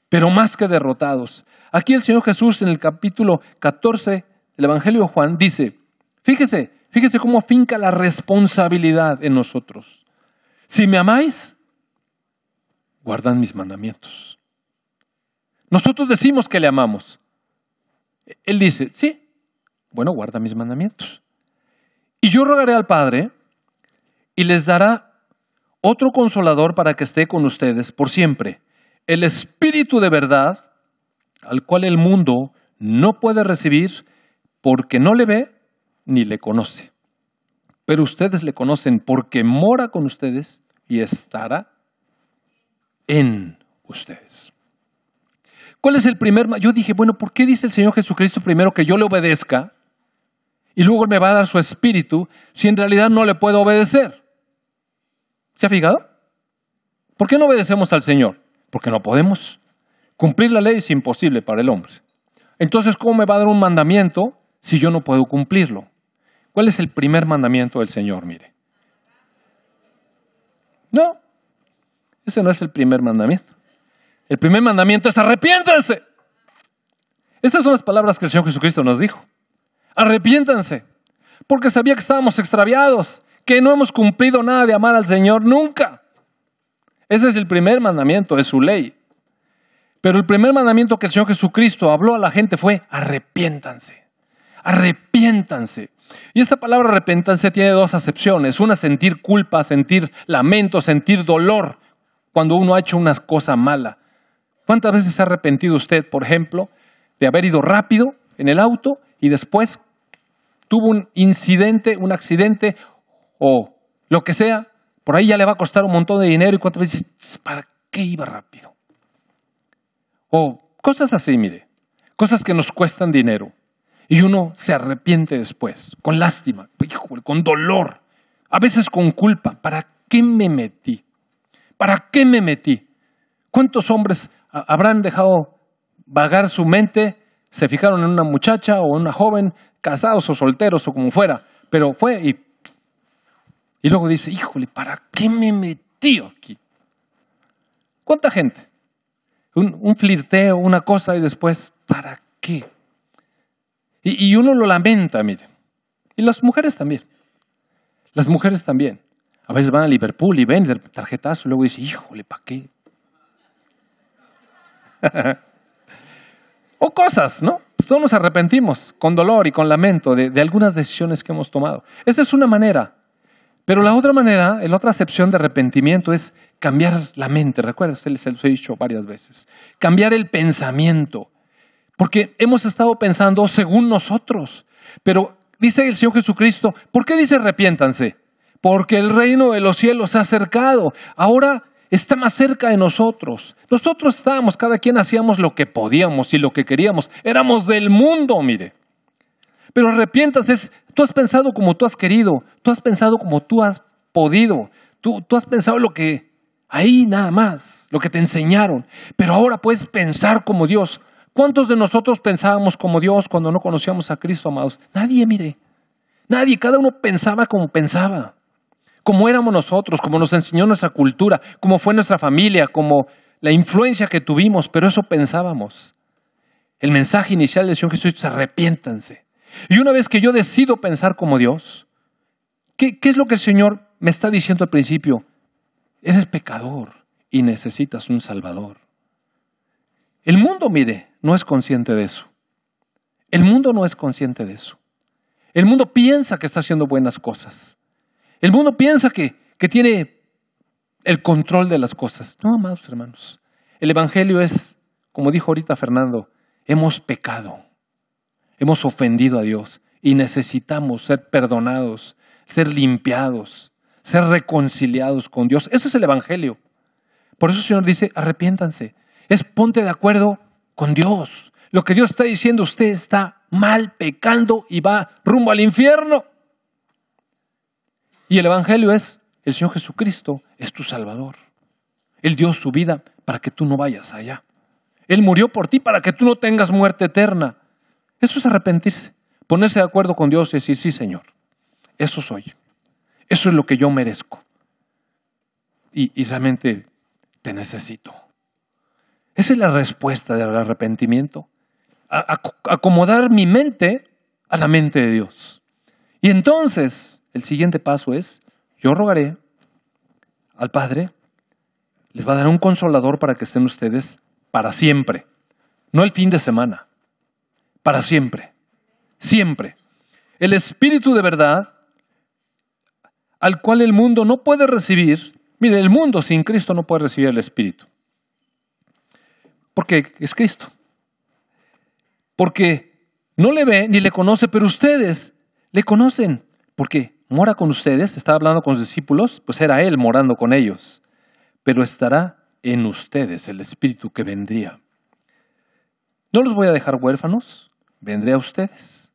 Pero más que derrotados. Aquí el Señor Jesús en el capítulo 14 del Evangelio de Juan dice, fíjese, fíjese cómo finca la responsabilidad en nosotros. Si me amáis, guardan mis mandamientos. Nosotros decimos que le amamos. Él dice, sí, bueno, guarda mis mandamientos. Y yo rogaré al Padre y les dará otro consolador para que esté con ustedes por siempre, el Espíritu de verdad, al cual el mundo no puede recibir porque no le ve ni le conoce. Pero ustedes le conocen porque mora con ustedes y estará en ustedes. ¿Cuál es el primer? Yo dije, bueno, ¿por qué dice el Señor Jesucristo primero que yo le obedezca y luego me va a dar su espíritu si en realidad no le puedo obedecer? ¿Se ha fijado? ¿Por qué no obedecemos al Señor? Porque no podemos. Cumplir la ley es imposible para el hombre. Entonces, ¿cómo me va a dar un mandamiento si yo no puedo cumplirlo? ¿Cuál es el primer mandamiento del Señor? Mire. No, ese no es el primer mandamiento. El primer mandamiento es arrepiéntanse. Esas son las palabras que el Señor Jesucristo nos dijo. Arrepiéntanse. Porque sabía que estábamos extraviados, que no hemos cumplido nada de amar al Señor nunca. Ese es el primer mandamiento de su ley. Pero el primer mandamiento que el Señor Jesucristo habló a la gente fue arrepiéntanse. Arrepiéntanse. Y esta palabra arrepiéntanse tiene dos acepciones. Una, sentir culpa, sentir lamento, sentir dolor cuando uno ha hecho una cosa mala. ¿Cuántas veces se ha arrepentido usted, por ejemplo, de haber ido rápido en el auto y después tuvo un incidente, un accidente o lo que sea? Por ahí ya le va a costar un montón de dinero y cuántas veces, ¿para qué iba rápido? O cosas así, mire, cosas que nos cuestan dinero y uno se arrepiente después, con lástima, con dolor, a veces con culpa. ¿Para qué me metí? ¿Para qué me metí? ¿Cuántos hombres habrán dejado vagar su mente, se fijaron en una muchacha o una joven, casados o solteros o como fuera, pero fue y, y luego dice, híjole, ¿para qué me metí aquí? ¿Cuánta gente? Un, un flirteo, una cosa y después, ¿para qué? Y, y uno lo lamenta, mire. Y las mujeres también. Las mujeres también. A veces van a Liverpool y ven el tarjetazo y luego dicen, híjole, ¿para qué? [laughs] o cosas, ¿no? Pues todos nos arrepentimos con dolor y con lamento de, algunas decisiones que hemos tomado. Esa es una manera. Pero la otra manera, la otra acepción de arrepentimiento es cambiar la mente. Recuerda, se lo he dicho varias veces. Cambiar el pensamiento. Porque hemos estado pensando según nosotros. Pero dice el Señor Jesucristo, ¿por qué dice arrepiéntanse? Porque el reino de los cielos se ha acercado. Ahora está más cerca de nosotros. Nosotros estábamos, cada quien hacíamos lo que podíamos y lo que queríamos. Éramos del mundo, mire. Pero arrepientas es, tú has pensado como tú has querido, tú has pensado como tú has podido, tú, tú has pensado lo que, ahí nada más, lo que te enseñaron. Pero ahora puedes pensar como Dios. ¿Cuántos de nosotros pensábamos como Dios cuando no conocíamos a Cristo, amados? Nadie, mire. Nadie, cada uno pensaba como pensaba como éramos nosotros, como nos enseñó nuestra cultura, como fue nuestra familia, como la influencia que tuvimos, pero eso pensábamos. El mensaje inicial del Señor Jesús es arrepiéntanse. Y una vez que yo decido pensar como Dios, ¿qué, ¿qué, es lo que el Señor me está diciendo al principio? Eres pecador y necesitas un Salvador. El mundo, mire, no es consciente de eso. El mundo no es consciente de eso. El mundo piensa que está haciendo buenas cosas. El mundo piensa que, que tiene el control de las cosas. No, amados hermanos. El Evangelio es, como dijo ahorita Fernando, hemos pecado, hemos ofendido a Dios y necesitamos ser perdonados, ser limpiados, ser reconciliados con Dios. Ese es el Evangelio. Por eso el Señor dice, arrepiéntanse. Es ponte de acuerdo con Dios. Lo que Dios está diciendo, usted está mal, pecando y va rumbo al infierno. Y el Evangelio es, el Señor Jesucristo es tu Salvador. Él dio su vida para que tú no vayas allá. Él murió por ti para que tú no tengas muerte eterna. Eso es arrepentirse, ponerse de acuerdo con Dios y decir, sí, Señor, eso soy. Eso es lo que yo merezco. Y, realmente te necesito. Esa es la respuesta del arrepentimiento. acomodar mi mente a la mente de Dios. Y entonces el siguiente paso es, yo rogaré al Padre, les va a dar un consolador para que estén ustedes para siempre, no el fin de semana, para siempre, siempre. El Espíritu de verdad, al cual el mundo no puede recibir, mire, el mundo sin Cristo no puede recibir el Espíritu, porque es Cristo, porque no le ve ni le conoce, pero ustedes le conocen, porque mora con ustedes, estaba hablando con los discípulos, pues era Él morando con ellos, pero estará en ustedes el Espíritu que vendría. No los voy a dejar huérfanos, vendré a ustedes.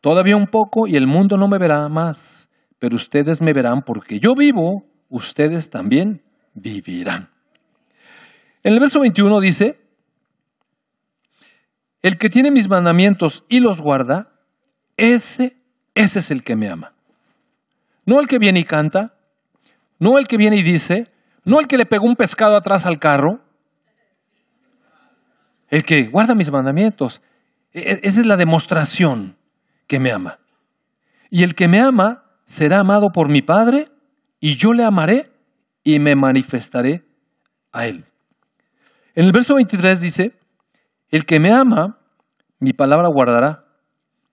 Todavía un poco y el mundo no me verá más, pero ustedes me verán porque yo vivo, ustedes también vivirán. En el verso 21 dice, el que tiene mis mandamientos y los guarda, ese, ese es el que me ama. No el que viene y canta, no el que viene y dice, no el que le pegó un pescado atrás al carro, el que guarda mis mandamientos. E, e, esa es la demostración que me ama. Y el que me ama será amado por mi Padre, y yo le amaré y me manifestaré a él. En el verso 23 dice, el que me ama, mi palabra guardará,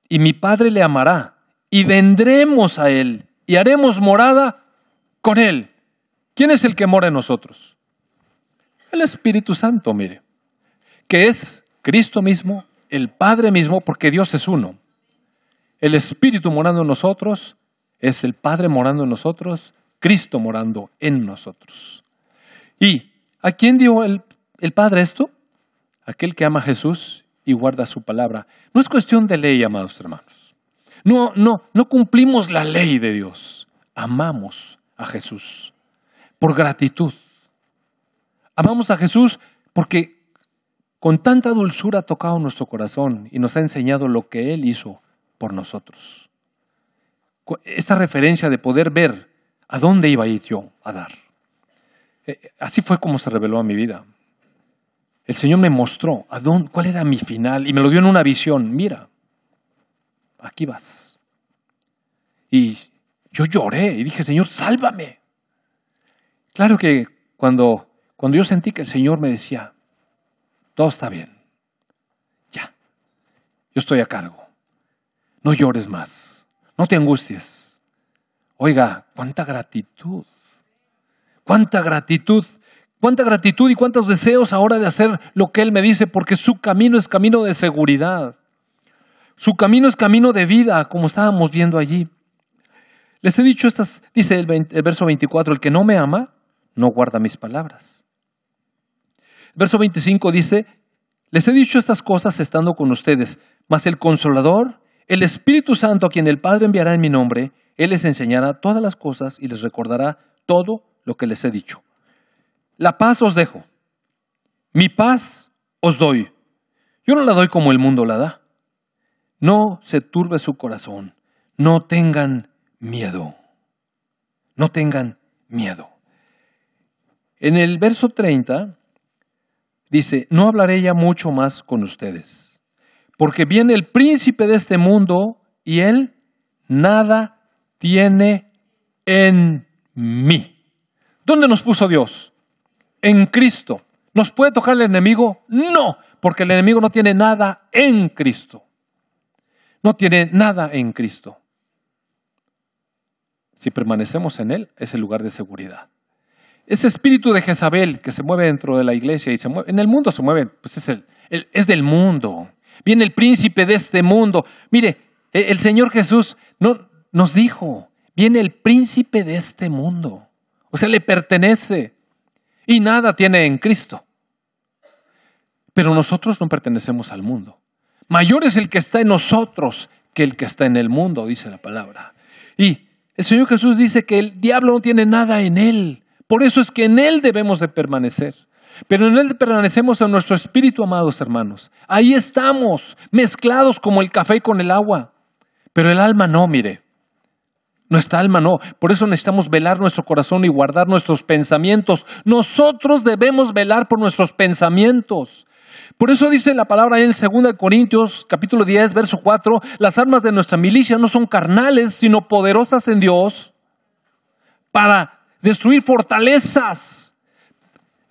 y mi Padre le amará, y vendremos a él y haremos morada con Él. ¿Quién es el que mora en nosotros? El Espíritu Santo, mire, que es Cristo mismo, el Padre mismo, porque Dios es uno. El Espíritu morando en nosotros es el Padre morando en nosotros, Cristo morando en nosotros. ¿Y a quién dio el, el Padre esto? Aquel que ama a Jesús y guarda su palabra. No es cuestión de ley, amados hermanos. No, no, no cumplimos la ley de Dios. Amamos a Jesús por gratitud. Amamos a Jesús porque con tanta dulzura ha tocado nuestro corazón y nos ha enseñado lo que Él hizo por nosotros. Esta referencia de poder ver a dónde iba a ir yo a dar. Eh, así fue como se reveló a mi vida. El Señor me mostró a dónde, cuál era mi final y me lo dio en una visión. Mira, aquí vas. Y yo lloré y dije, Señor, sálvame. Claro que cuando, cuando yo sentí que el Señor me decía, todo está bien, ya, yo estoy a cargo, no llores más, no te angusties. Oiga, cuánta gratitud, cuánta gratitud, cuánta gratitud y cuántos deseos ahora de hacer lo que Él me dice, porque su camino es camino de seguridad. Su camino es camino de vida, como estábamos viendo allí. Les he dicho estas, dice el, verso 24, el que no me ama, no guarda mis palabras. Verso 25 dice, les he dicho estas cosas estando con ustedes, mas el consolador, el Espíritu Santo a quien el Padre enviará en mi nombre, Él les enseñará todas las cosas y les recordará todo lo que les he dicho. La paz os dejo, mi paz os doy. Yo no la doy como el mundo la da. No se turbe su corazón, no tengan miedo. No tengan miedo. En el verso 30 dice, no hablaré ya mucho más con ustedes, porque viene el príncipe de este mundo y él nada tiene en mí. ¿Dónde nos puso Dios? En Cristo. ¿Nos puede tocar el enemigo? No, porque el enemigo no tiene nada en Cristo. No tiene nada en Cristo. Si permanecemos en Él, es el lugar de seguridad. Ese espíritu de Jezabel que se mueve dentro de la iglesia y se mueve, en el mundo se mueve, pues es, el, es del mundo. Viene el príncipe de este mundo. Mire, e, el Señor Jesús no, nos dijo, viene el príncipe de este mundo. O sea, le pertenece y nada tiene en Cristo. Pero nosotros no pertenecemos al mundo. Mayor es el que está en nosotros que el que está en el mundo, dice la palabra. Y el Señor Jesús dice que el diablo no tiene nada en él. Por eso es que en él debemos de permanecer. Pero en él permanecemos en nuestro espíritu, amados hermanos. Ahí estamos, mezclados como el café con el agua. Pero el alma no, mire. Nuestra alma no. Por eso necesitamos velar nuestro corazón y guardar nuestros pensamientos. Nosotros debemos velar por nuestros pensamientos. Por eso dice la palabra en 2 Corintios capítulo 10, verso 4, las armas de nuestra milicia no son carnales, sino poderosas en Dios para destruir fortalezas,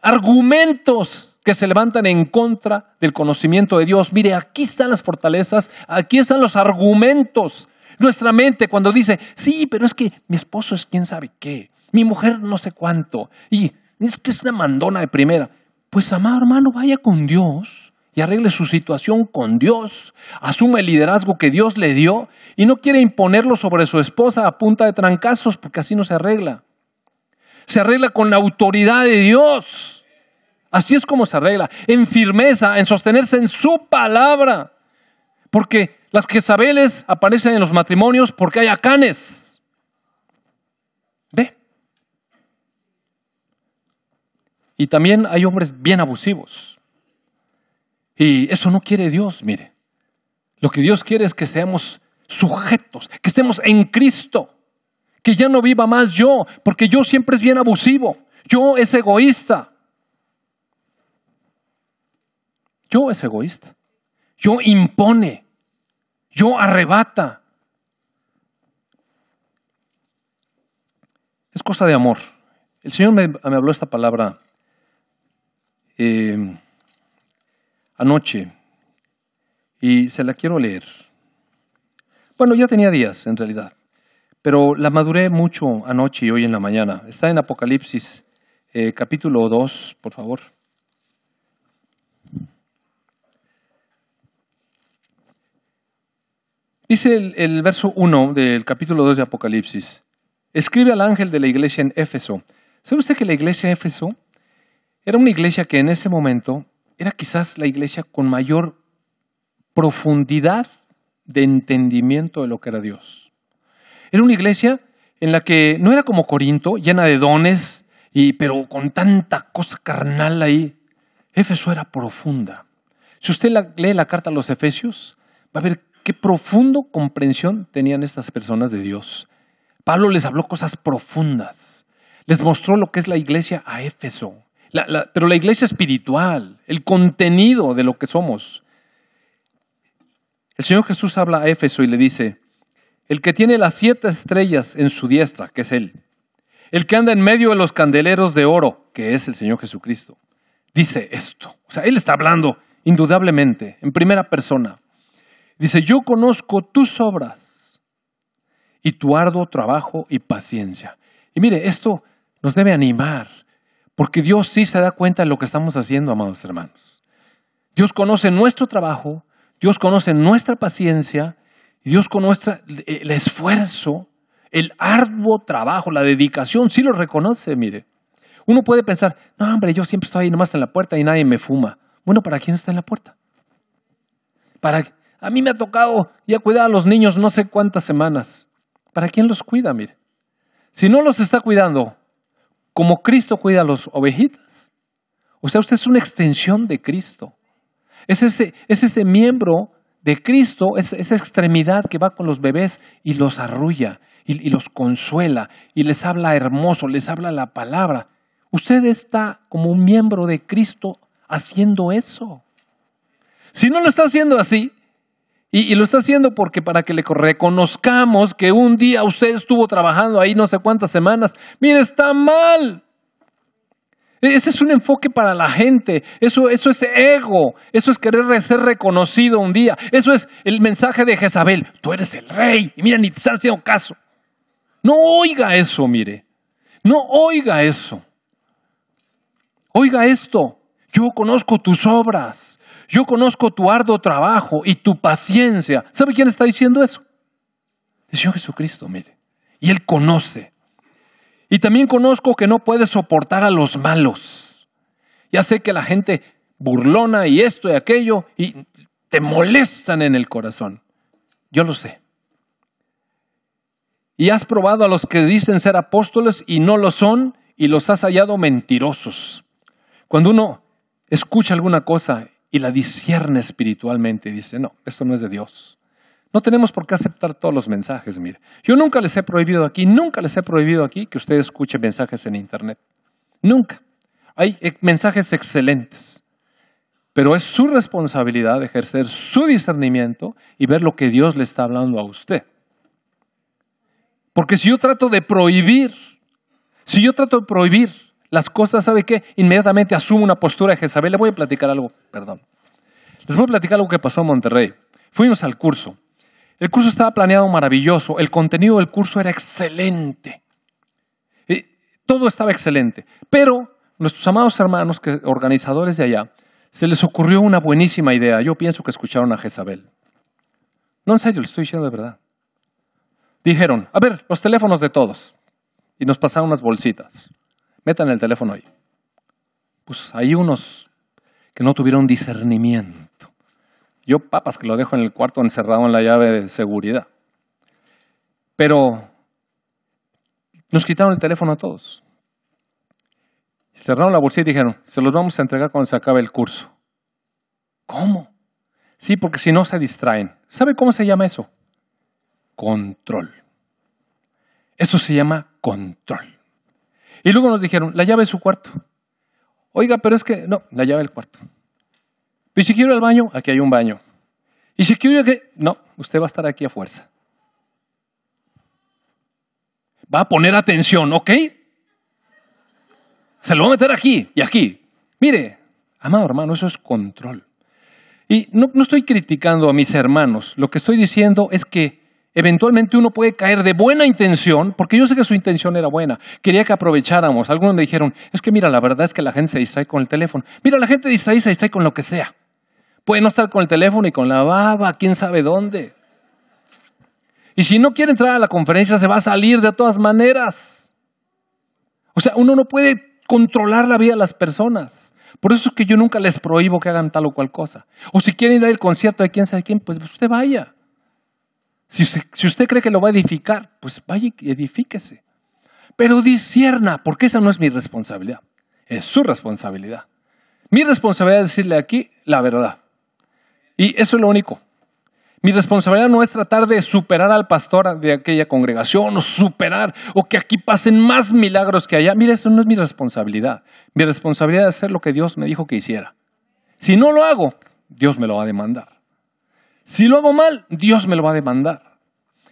argumentos que se levantan en contra del conocimiento de Dios. Mire, aquí están las fortalezas, aquí están los argumentos. Nuestra mente cuando dice, sí, pero es que mi esposo es quién sabe qué, mi mujer no sé cuánto, y es que es una mandona de primera. Pues amado hermano, vaya con Dios y arregle su situación con Dios. Asume el liderazgo que Dios le dio y no quiere imponerlo sobre su esposa a punta de trancazos porque así no se arregla. Se arregla con la autoridad de Dios. Así es como se arregla, en firmeza, en sostenerse en su palabra. Porque las Jezabeles aparecen en los matrimonios porque hay acanes. ¿Ve? Y también hay hombres bien abusivos. Y eso no quiere Dios, mire. Lo que Dios quiere es que seamos sujetos, que estemos en Cristo, que ya no viva más yo, porque yo siempre es bien abusivo, yo es egoísta. Yo es egoísta. Yo impone, yo arrebata. Es cosa de amor. El Señor me, me habló esta palabra eh, anoche y se la quiero leer. Bueno, ya tenía días en realidad, pero la maduré mucho anoche y hoy en la mañana. Está en Apocalipsis eh, capítulo 2, por favor. Dice el, el, verso 1 del capítulo 2 de Apocalipsis. Escribe al ángel de la iglesia en Éfeso. ¿Sabe usted que la iglesia de Éfeso era una iglesia que en ese momento era quizás la iglesia con mayor profundidad de entendimiento de lo que era Dios. Era una iglesia en la que no era como Corinto, llena de dones, y, pero con tanta cosa carnal ahí. Éfeso era profunda. Si usted lee la carta a los Efesios, va a ver qué profundo comprensión tenían estas personas de Dios. Pablo les habló cosas profundas. Les mostró lo que es la iglesia a Éfeso. Pero la iglesia espiritual, el contenido de lo que somos. El Señor Jesús habla a Éfeso y le dice, el que tiene las siete estrellas en su diestra, que es Él, el que anda en medio de los candeleros de oro, que es el Señor Jesucristo, dice esto. O sea, Él está hablando indudablemente en primera persona. Dice, yo conozco tus obras y tu arduo trabajo y paciencia. Y mire, esto nos debe animar, porque Dios sí se da cuenta de lo que estamos haciendo, amados hermanos. Dios conoce nuestro trabajo, Dios conoce nuestra paciencia, Dios conoce el esfuerzo, el arduo trabajo, la dedicación, sí lo reconoce, mire. Uno puede pensar, no, hombre, yo siempre estoy ahí nomás en la puerta y nadie me fuma. Bueno, ¿para quién está en la puerta? Para, a mí me ha tocado ya cuidar a los niños no sé cuántas semanas. ¿Para quién los cuida? Mire. Si no los está cuidando, como Cristo cuida a los ovejitas. O sea, usted es una extensión de Cristo. Es ese, es ese miembro de Cristo, es esa extremidad que va con los bebés y los arrulla y, y los consuela y les habla hermoso, les habla la palabra. Usted está como un miembro de Cristo haciendo eso. Si no lo está haciendo así, y, lo está haciendo porque para que le reconozcamos que un día usted estuvo trabajando ahí no sé cuántas semanas, mire, está mal. E, ese es un enfoque para la gente. Eso, eso es ego. Eso es querer ser reconocido un día. Eso es el mensaje de Jezabel. Tú eres el rey. Y mira, ni te están haciendo caso. No oiga eso, mire. No oiga eso. Oiga esto. Yo conozco tus obras. Yo conozco tu arduo trabajo y tu paciencia. ¿Sabe quién está diciendo eso? El Señor Jesucristo, mire. Y Él conoce. Y también conozco que no puedes soportar a los malos. Ya sé que la gente burlona y esto y aquello y te molestan en el corazón. Yo lo sé. Y has probado a los que dicen ser apóstoles y no lo son y los has hallado mentirosos. Cuando uno escucha alguna cosa y la discierne espiritualmente y dice, no, esto no es de Dios. No tenemos por qué aceptar todos los mensajes, mire. Yo nunca les he prohibido aquí, nunca les he prohibido aquí que ustedes escuchen mensajes en Internet. Nunca. Hay mensajes excelentes. Pero es su responsabilidad ejercer su discernimiento y ver lo que Dios le está hablando a usted. Porque si yo trato de prohibir, si yo trato de prohibir las cosas, ¿sabe qué? Inmediatamente asumo una postura de Jezabel. Le voy a platicar algo, perdón. Les voy a platicar algo que pasó en Monterrey. Fuimos al curso. El curso estaba planeado maravilloso. El contenido del curso era excelente. todo estaba excelente. Pero nuestros amados hermanos, que, organizadores de allá, se les ocurrió una buenísima idea. Yo pienso que escucharon a Jezabel. No, en serio, le estoy diciendo de verdad. Dijeron, a ver, los teléfonos de todos. Y nos pasaron unas bolsitas. Metan el teléfono ahí. Pues hay unos que no tuvieron discernimiento. Yo, papas, que lo dejo en el cuarto encerrado en la llave de seguridad. Pero nos quitaron el teléfono a todos. Cerraron la bolsita y dijeron, se los vamos a entregar cuando se acabe el curso. ¿Cómo? Sí, porque si no se distraen. ¿Sabe cómo se llama eso? Control. Eso se llama control. Y luego nos dijeron, la llave de su cuarto. Oiga, pero es que, no, la llave del cuarto. Y si quiero ir al baño, aquí hay un baño. Y si quiero ir no, usted va a estar aquí a fuerza. Va a poner atención, ¿ok? Se lo va a meter aquí y aquí. Mire, amado hermano, eso es control. Y no, no estoy criticando a mis hermanos. Lo que estoy diciendo es que Eventualmente uno puede caer de buena intención, porque yo sé que su intención era buena. Quería que aprovecháramos. Algunos me dijeron, es que mira, la verdad es que la gente se distrae con el teléfono. Mira, la gente distrae, se distrae con lo que sea. Puede no estar con el teléfono y con la baba, quién sabe dónde. Y si no quiere entrar a la conferencia, se va a salir de todas maneras. O sea, uno no puede controlar la vida de las personas. Por eso es que yo nunca les prohíbo que hagan tal o cual cosa. O si quieren ir al concierto de quién sabe quién, pues usted vaya. Si usted, cree que lo va a edificar, pues vaya y edifíquese. Pero discierna, porque esa no es mi responsabilidad, es su responsabilidad. Mi responsabilidad es decirle aquí la verdad. Y eso es lo único. Mi responsabilidad no es tratar de superar al pastor de aquella congregación o superar o que aquí pasen más milagros que allá. Mire, eso no es mi responsabilidad. Mi responsabilidad es hacer lo que Dios me dijo que hiciera. Si no lo hago, Dios me lo va a demandar. Si lo hago mal, Dios me lo va a demandar.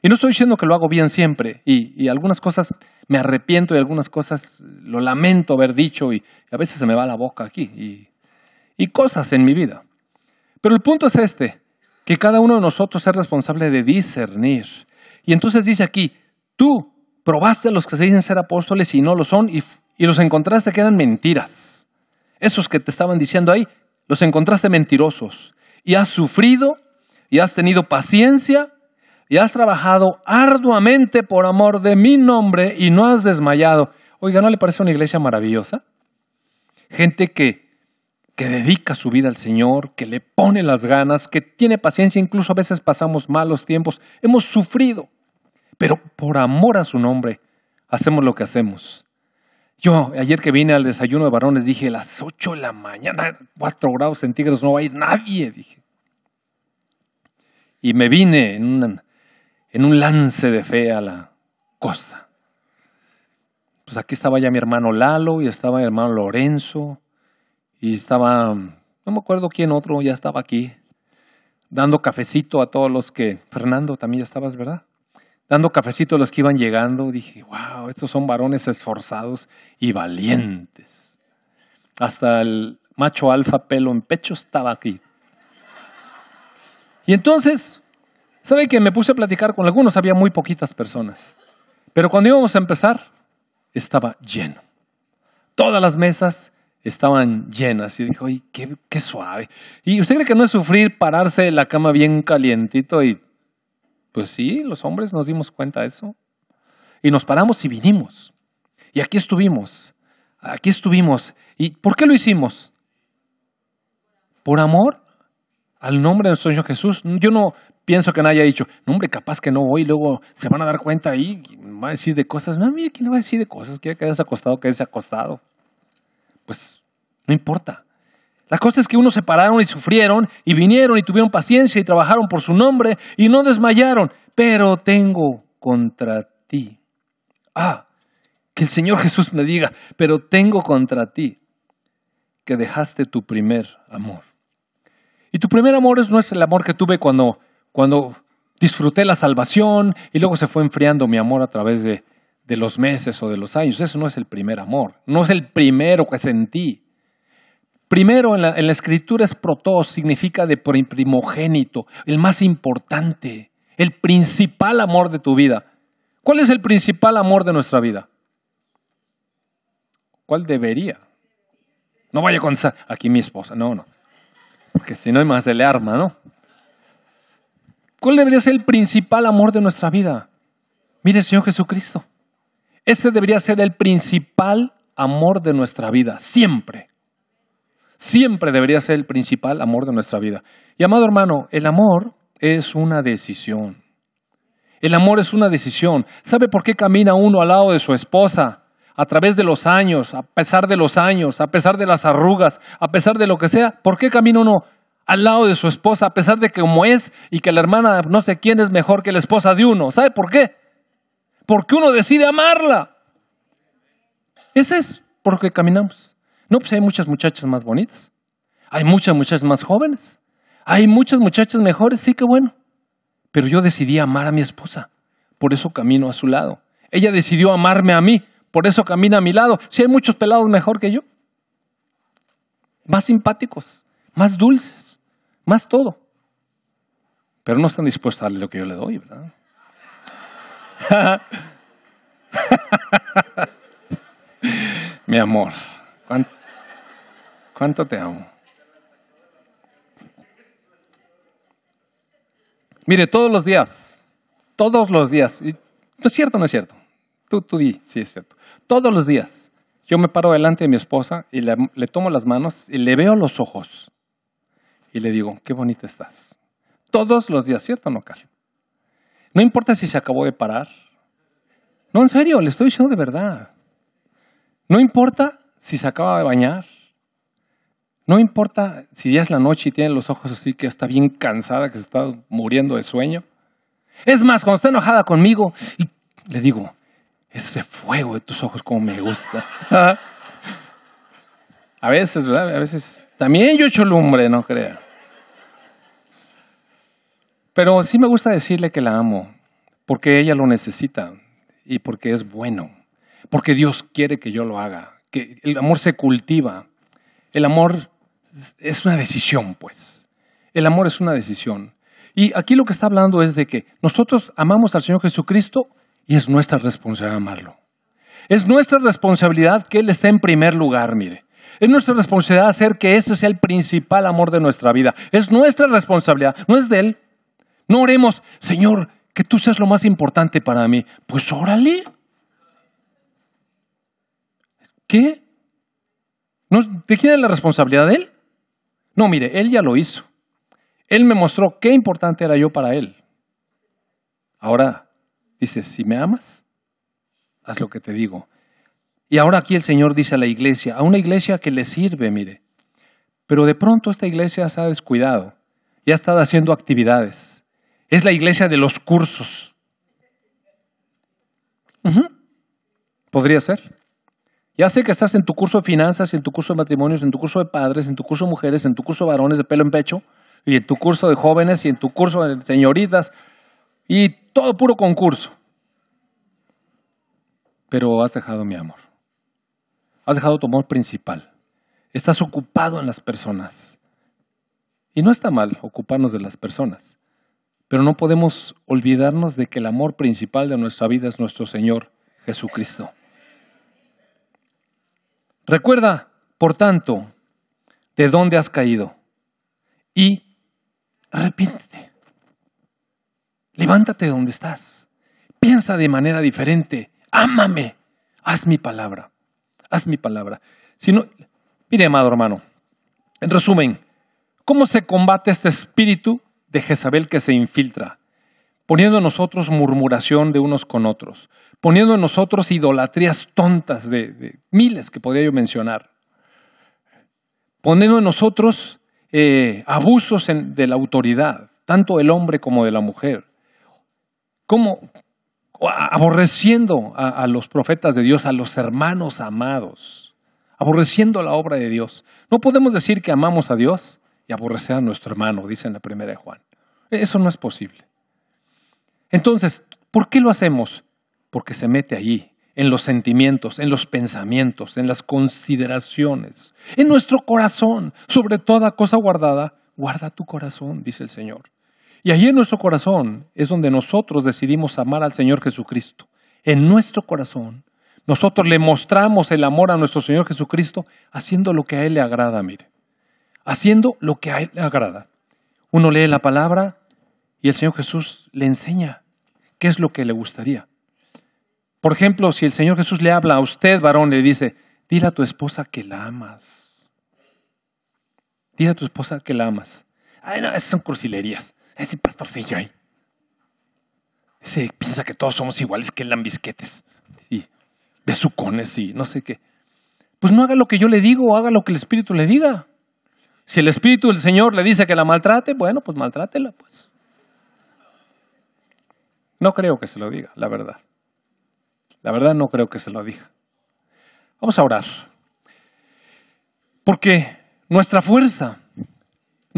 Y no estoy diciendo que lo hago bien siempre. Y, algunas cosas me arrepiento y algunas cosas lo lamento haber dicho y, a veces se me va la boca aquí. y cosas en mi vida. Pero el punto es este que cada uno de nosotros es responsable de discernir. Y entonces dice aquí, tú probaste a los que se dicen ser apóstoles y no lo son, y, los encontraste que eran mentiras. Esos que te estaban diciendo ahí, los encontraste mentirosos. Y has sufrido, y has tenido paciencia, y has trabajado arduamente por amor de mi nombre, y no has desmayado. Oiga, ¿no le parece una iglesia maravillosa? Gente que que dedica su vida al Señor, que le pone las ganas, que tiene paciencia, incluso a veces pasamos malos tiempos, hemos sufrido, pero por amor a su nombre hacemos lo que hacemos. Yo ayer que vine al desayuno de varones dije, a las 8 de la mañana, 4 grados centígrados, no va a ir nadie, dije. Y me vine en, un en un lance de fe a la cosa. Pues aquí estaba ya mi hermano Lalo y estaba mi hermano Lorenzo y estaba, no me acuerdo quién otro ya estaba aquí, dando cafecito a todos los que, Fernando, también ya estabas, ¿verdad? Dando cafecito a los que iban llegando. Dije, wow, estos son varones esforzados y valientes. Hasta el macho alfa pelo en pecho estaba aquí. Y entonces, ¿sabe que me puse a platicar con algunos? Había muy poquitas personas. Pero cuando íbamos a empezar, estaba lleno. Todas las mesas estaban llenas. Y dijo, ¡ay, qué, qué suave! ¿Y usted cree que no es sufrir pararse la cama bien calientito? Y pues sí, los hombres nos dimos cuenta de eso. Y nos paramos y vinimos. Y aquí estuvimos. Aquí estuvimos. ¿Y por qué lo hicimos? Por amor al nombre de nuestro Señor Jesús. Yo no pienso que nadie haya dicho, no, hombre, capaz que no voy, luego se van a dar cuenta me va a decir de cosas. No, mire, ¿quién le va a decir de cosas? Que quedarse acostado, quedarse acostado pues no importa. La cosa es que unos se pararon y sufrieron y vinieron y tuvieron paciencia y trabajaron por su nombre y no desmayaron. Pero tengo contra ti. Ah, que el Señor Jesús me diga, pero tengo contra ti que dejaste tu primer amor. Y tu primer amor no es el amor que tuve cuando, cuando disfruté la salvación y luego se fue enfriando mi amor a través de, de los meses o de los años. Eso no es el primer amor. No es el primero que sentí. Primero en la, escritura es protos, significa de primogénito, el más importante, el principal amor de tu vida. ¿Cuál es el principal amor de nuestra vida? ¿Cuál debería? No vaya con aquí mi esposa, no, no. Porque si no más de le arma, ¿no? ¿Cuál debería ser el principal amor de nuestra vida? Mire, Señor Jesucristo. Ese debería ser el principal amor de nuestra vida, siempre. Siempre debería ser el principal amor de nuestra vida. Y amado hermano, el amor es una decisión. El amor es una decisión. ¿Sabe por qué camina uno al lado de su esposa? A través de los años, a pesar de los años, a pesar de las arrugas, a pesar de lo que sea. ¿Por qué camina uno al lado de su esposa a pesar de que como es y que la hermana no sé quién es mejor que la esposa de uno? ¿Sabe por qué? porque uno decide amarla. Ese es por qué caminamos. No, pues hay muchas muchachas más bonitas. Hay muchas muchachas más jóvenes. Hay muchas muchachas mejores, sí que bueno. Pero yo decidí amar a mi esposa. Por eso camino a su lado. Ella decidió amarme a mí. Por eso camina a mi lado. Si hay muchos pelados mejor que yo. Más simpáticos, más dulces, más todo. Pero no están dispuestos a darle lo que yo le doy, ¿verdad? [laughs] Mi amor, ¿cuánto, te amo? Mire, todos los días, todos los días, ¿no es cierto o no es cierto? Tú, tú di, sí es cierto. Todos los días, yo me paro delante de mi esposa y le, tomo las manos y le veo los ojos y le digo, qué bonita estás. Todos los días, ¿cierto o no, Carlos? No importa si se acabó de parar. No, en serio, le estoy diciendo de verdad. No importa si se acaba de bañar. No importa si ya es la noche y tiene los ojos así que está bien cansada, que se está muriendo de sueño. Es más, cuando está enojada conmigo, le digo, ese fuego de tus ojos como me gusta. [laughs] A veces, ¿verdad? A veces también yo echo lumbre, no crea. Pero sí me gusta decirle que la amo, porque ella lo necesita y porque es bueno, porque Dios quiere que yo lo haga, que el amor se cultiva. El amor es una decisión, pues. El amor es una decisión. Y aquí lo que está hablando es de que nosotros amamos al Señor Jesucristo y es nuestra responsabilidad amarlo. Es nuestra responsabilidad que Él esté en primer lugar, mire. Es nuestra responsabilidad hacer que este sea el principal amor de nuestra vida. Es nuestra responsabilidad, no es de Él. No oremos, Señor, que tú seas lo más importante para mí. Pues órale. ¿Qué? ¿De quién es la responsabilidad de Él? No, mire, Él ya lo hizo. Él me mostró qué importante era yo para Él. Ahora, dice, si me amas, haz lo que te digo. Y ahora aquí el Señor dice a la iglesia, a una iglesia que le sirve, mire. Pero de pronto esta iglesia se ha descuidado y ha estado haciendo actividades. Es la iglesia de los cursos. Podría ser. Ya sé que estás en tu curso de finanzas, en tu curso de matrimonios, en tu curso de padres, en tu curso de mujeres, en tu curso de varones de pelo en pecho, y en tu curso de jóvenes, y en tu curso de señoritas, y todo puro concurso. Pero has dejado mi amor. Has dejado tu amor principal. Estás ocupado en las personas. Y no está mal ocuparnos de las personas, pero no podemos olvidarnos de que el amor principal de nuestra vida es nuestro Señor Jesucristo. Recuerda, por tanto, de dónde has caído y arrepiéntete. Levántate de donde estás. Piensa de manera diferente. Ámame. Haz mi palabra haz mi palabra. Si mire, amado hermano, en resumen, ¿cómo se combate este espíritu de Jezabel que se infiltra? Poniendo en nosotros murmuración de unos con otros, poniendo en nosotros idolatrías tontas de, miles que podría yo mencionar, poniendo en nosotros eh, abusos de la autoridad, tanto del hombre como de la mujer. ¿Cómo, aborreciendo a, los profetas de Dios, a los hermanos amados, aborreciendo la obra de Dios. No podemos decir que amamos a Dios y aborrecer a nuestro hermano, dice en la primera de Juan. Eso no es posible. Entonces, ¿por qué lo hacemos? Porque se mete allí, en los sentimientos, en los pensamientos, en las consideraciones, en nuestro corazón, sobre toda cosa guardada, guarda tu corazón, dice el Señor. Y allí en nuestro corazón es donde nosotros decidimos amar al Señor Jesucristo. En nuestro corazón, nosotros le mostramos el amor a nuestro Señor Jesucristo haciendo lo que a Él le agrada, mire. Haciendo lo que a Él le agrada. Uno lee la palabra y el Señor Jesús le enseña qué es lo que le gustaría. Por ejemplo, si el Señor Jesús le habla a usted, varón, le dice, dile a tu esposa que la amas. Dile a tu esposa que la amas. Ay, no, esas son cursilerías ese pastorcillo ahí. Ese piensa que todos somos iguales que lambisquetes y besucones y no sé qué. Pues no haga lo que yo le digo, haga lo que el Espíritu le diga. Si el Espíritu del Señor le dice que la maltrate, bueno, pues maltrátela, pues. No creo que se lo diga, la verdad. La verdad no creo que se lo diga. Vamos a orar. Porque nuestra fuerza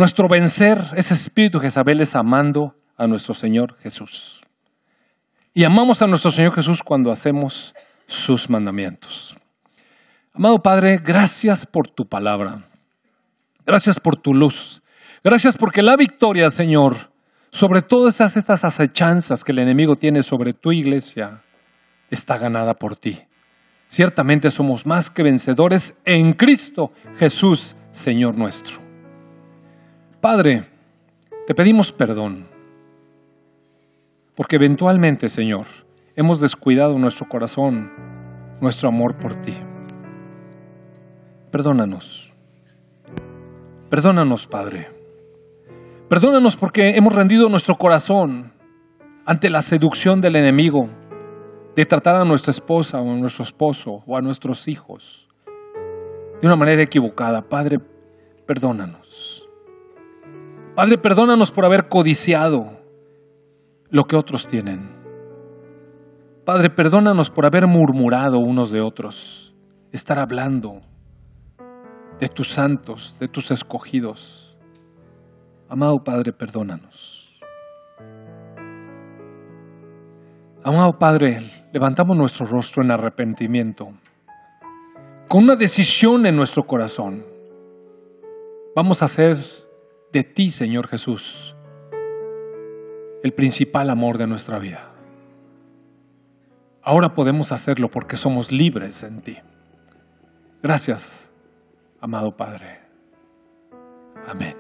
nuestro vencer ese espíritu Jezabel es amando a nuestro Señor Jesús. Y amamos a nuestro Señor Jesús cuando hacemos sus mandamientos. Amado Padre, gracias por tu palabra. Gracias por tu luz. Gracias porque la victoria, Señor, sobre todas estas, acechanzas que el enemigo tiene sobre tu iglesia, está ganada por ti. Ciertamente somos más que vencedores en Cristo Jesús, Señor nuestro. Padre, te pedimos perdón, porque eventualmente, Señor, hemos descuidado nuestro corazón, nuestro amor por ti. Perdónanos. Perdónanos, Padre. Perdónanos porque hemos rendido nuestro corazón ante la seducción del enemigo de tratar a nuestra esposa o a nuestro esposo o a nuestros hijos de una manera equivocada. Padre, perdónanos. Padre, perdónanos por haber codiciado lo que otros tienen. Padre, perdónanos por haber murmurado unos de otros, estar hablando de tus santos, de tus escogidos. Amado Padre, perdónanos. Amado Padre, levantamos nuestro rostro en arrepentimiento, con una decisión en nuestro corazón. Vamos a hacer de ti, Señor Jesús, el principal amor de nuestra vida. Ahora podemos hacerlo porque somos libres en ti. Gracias, amado Padre. Amén.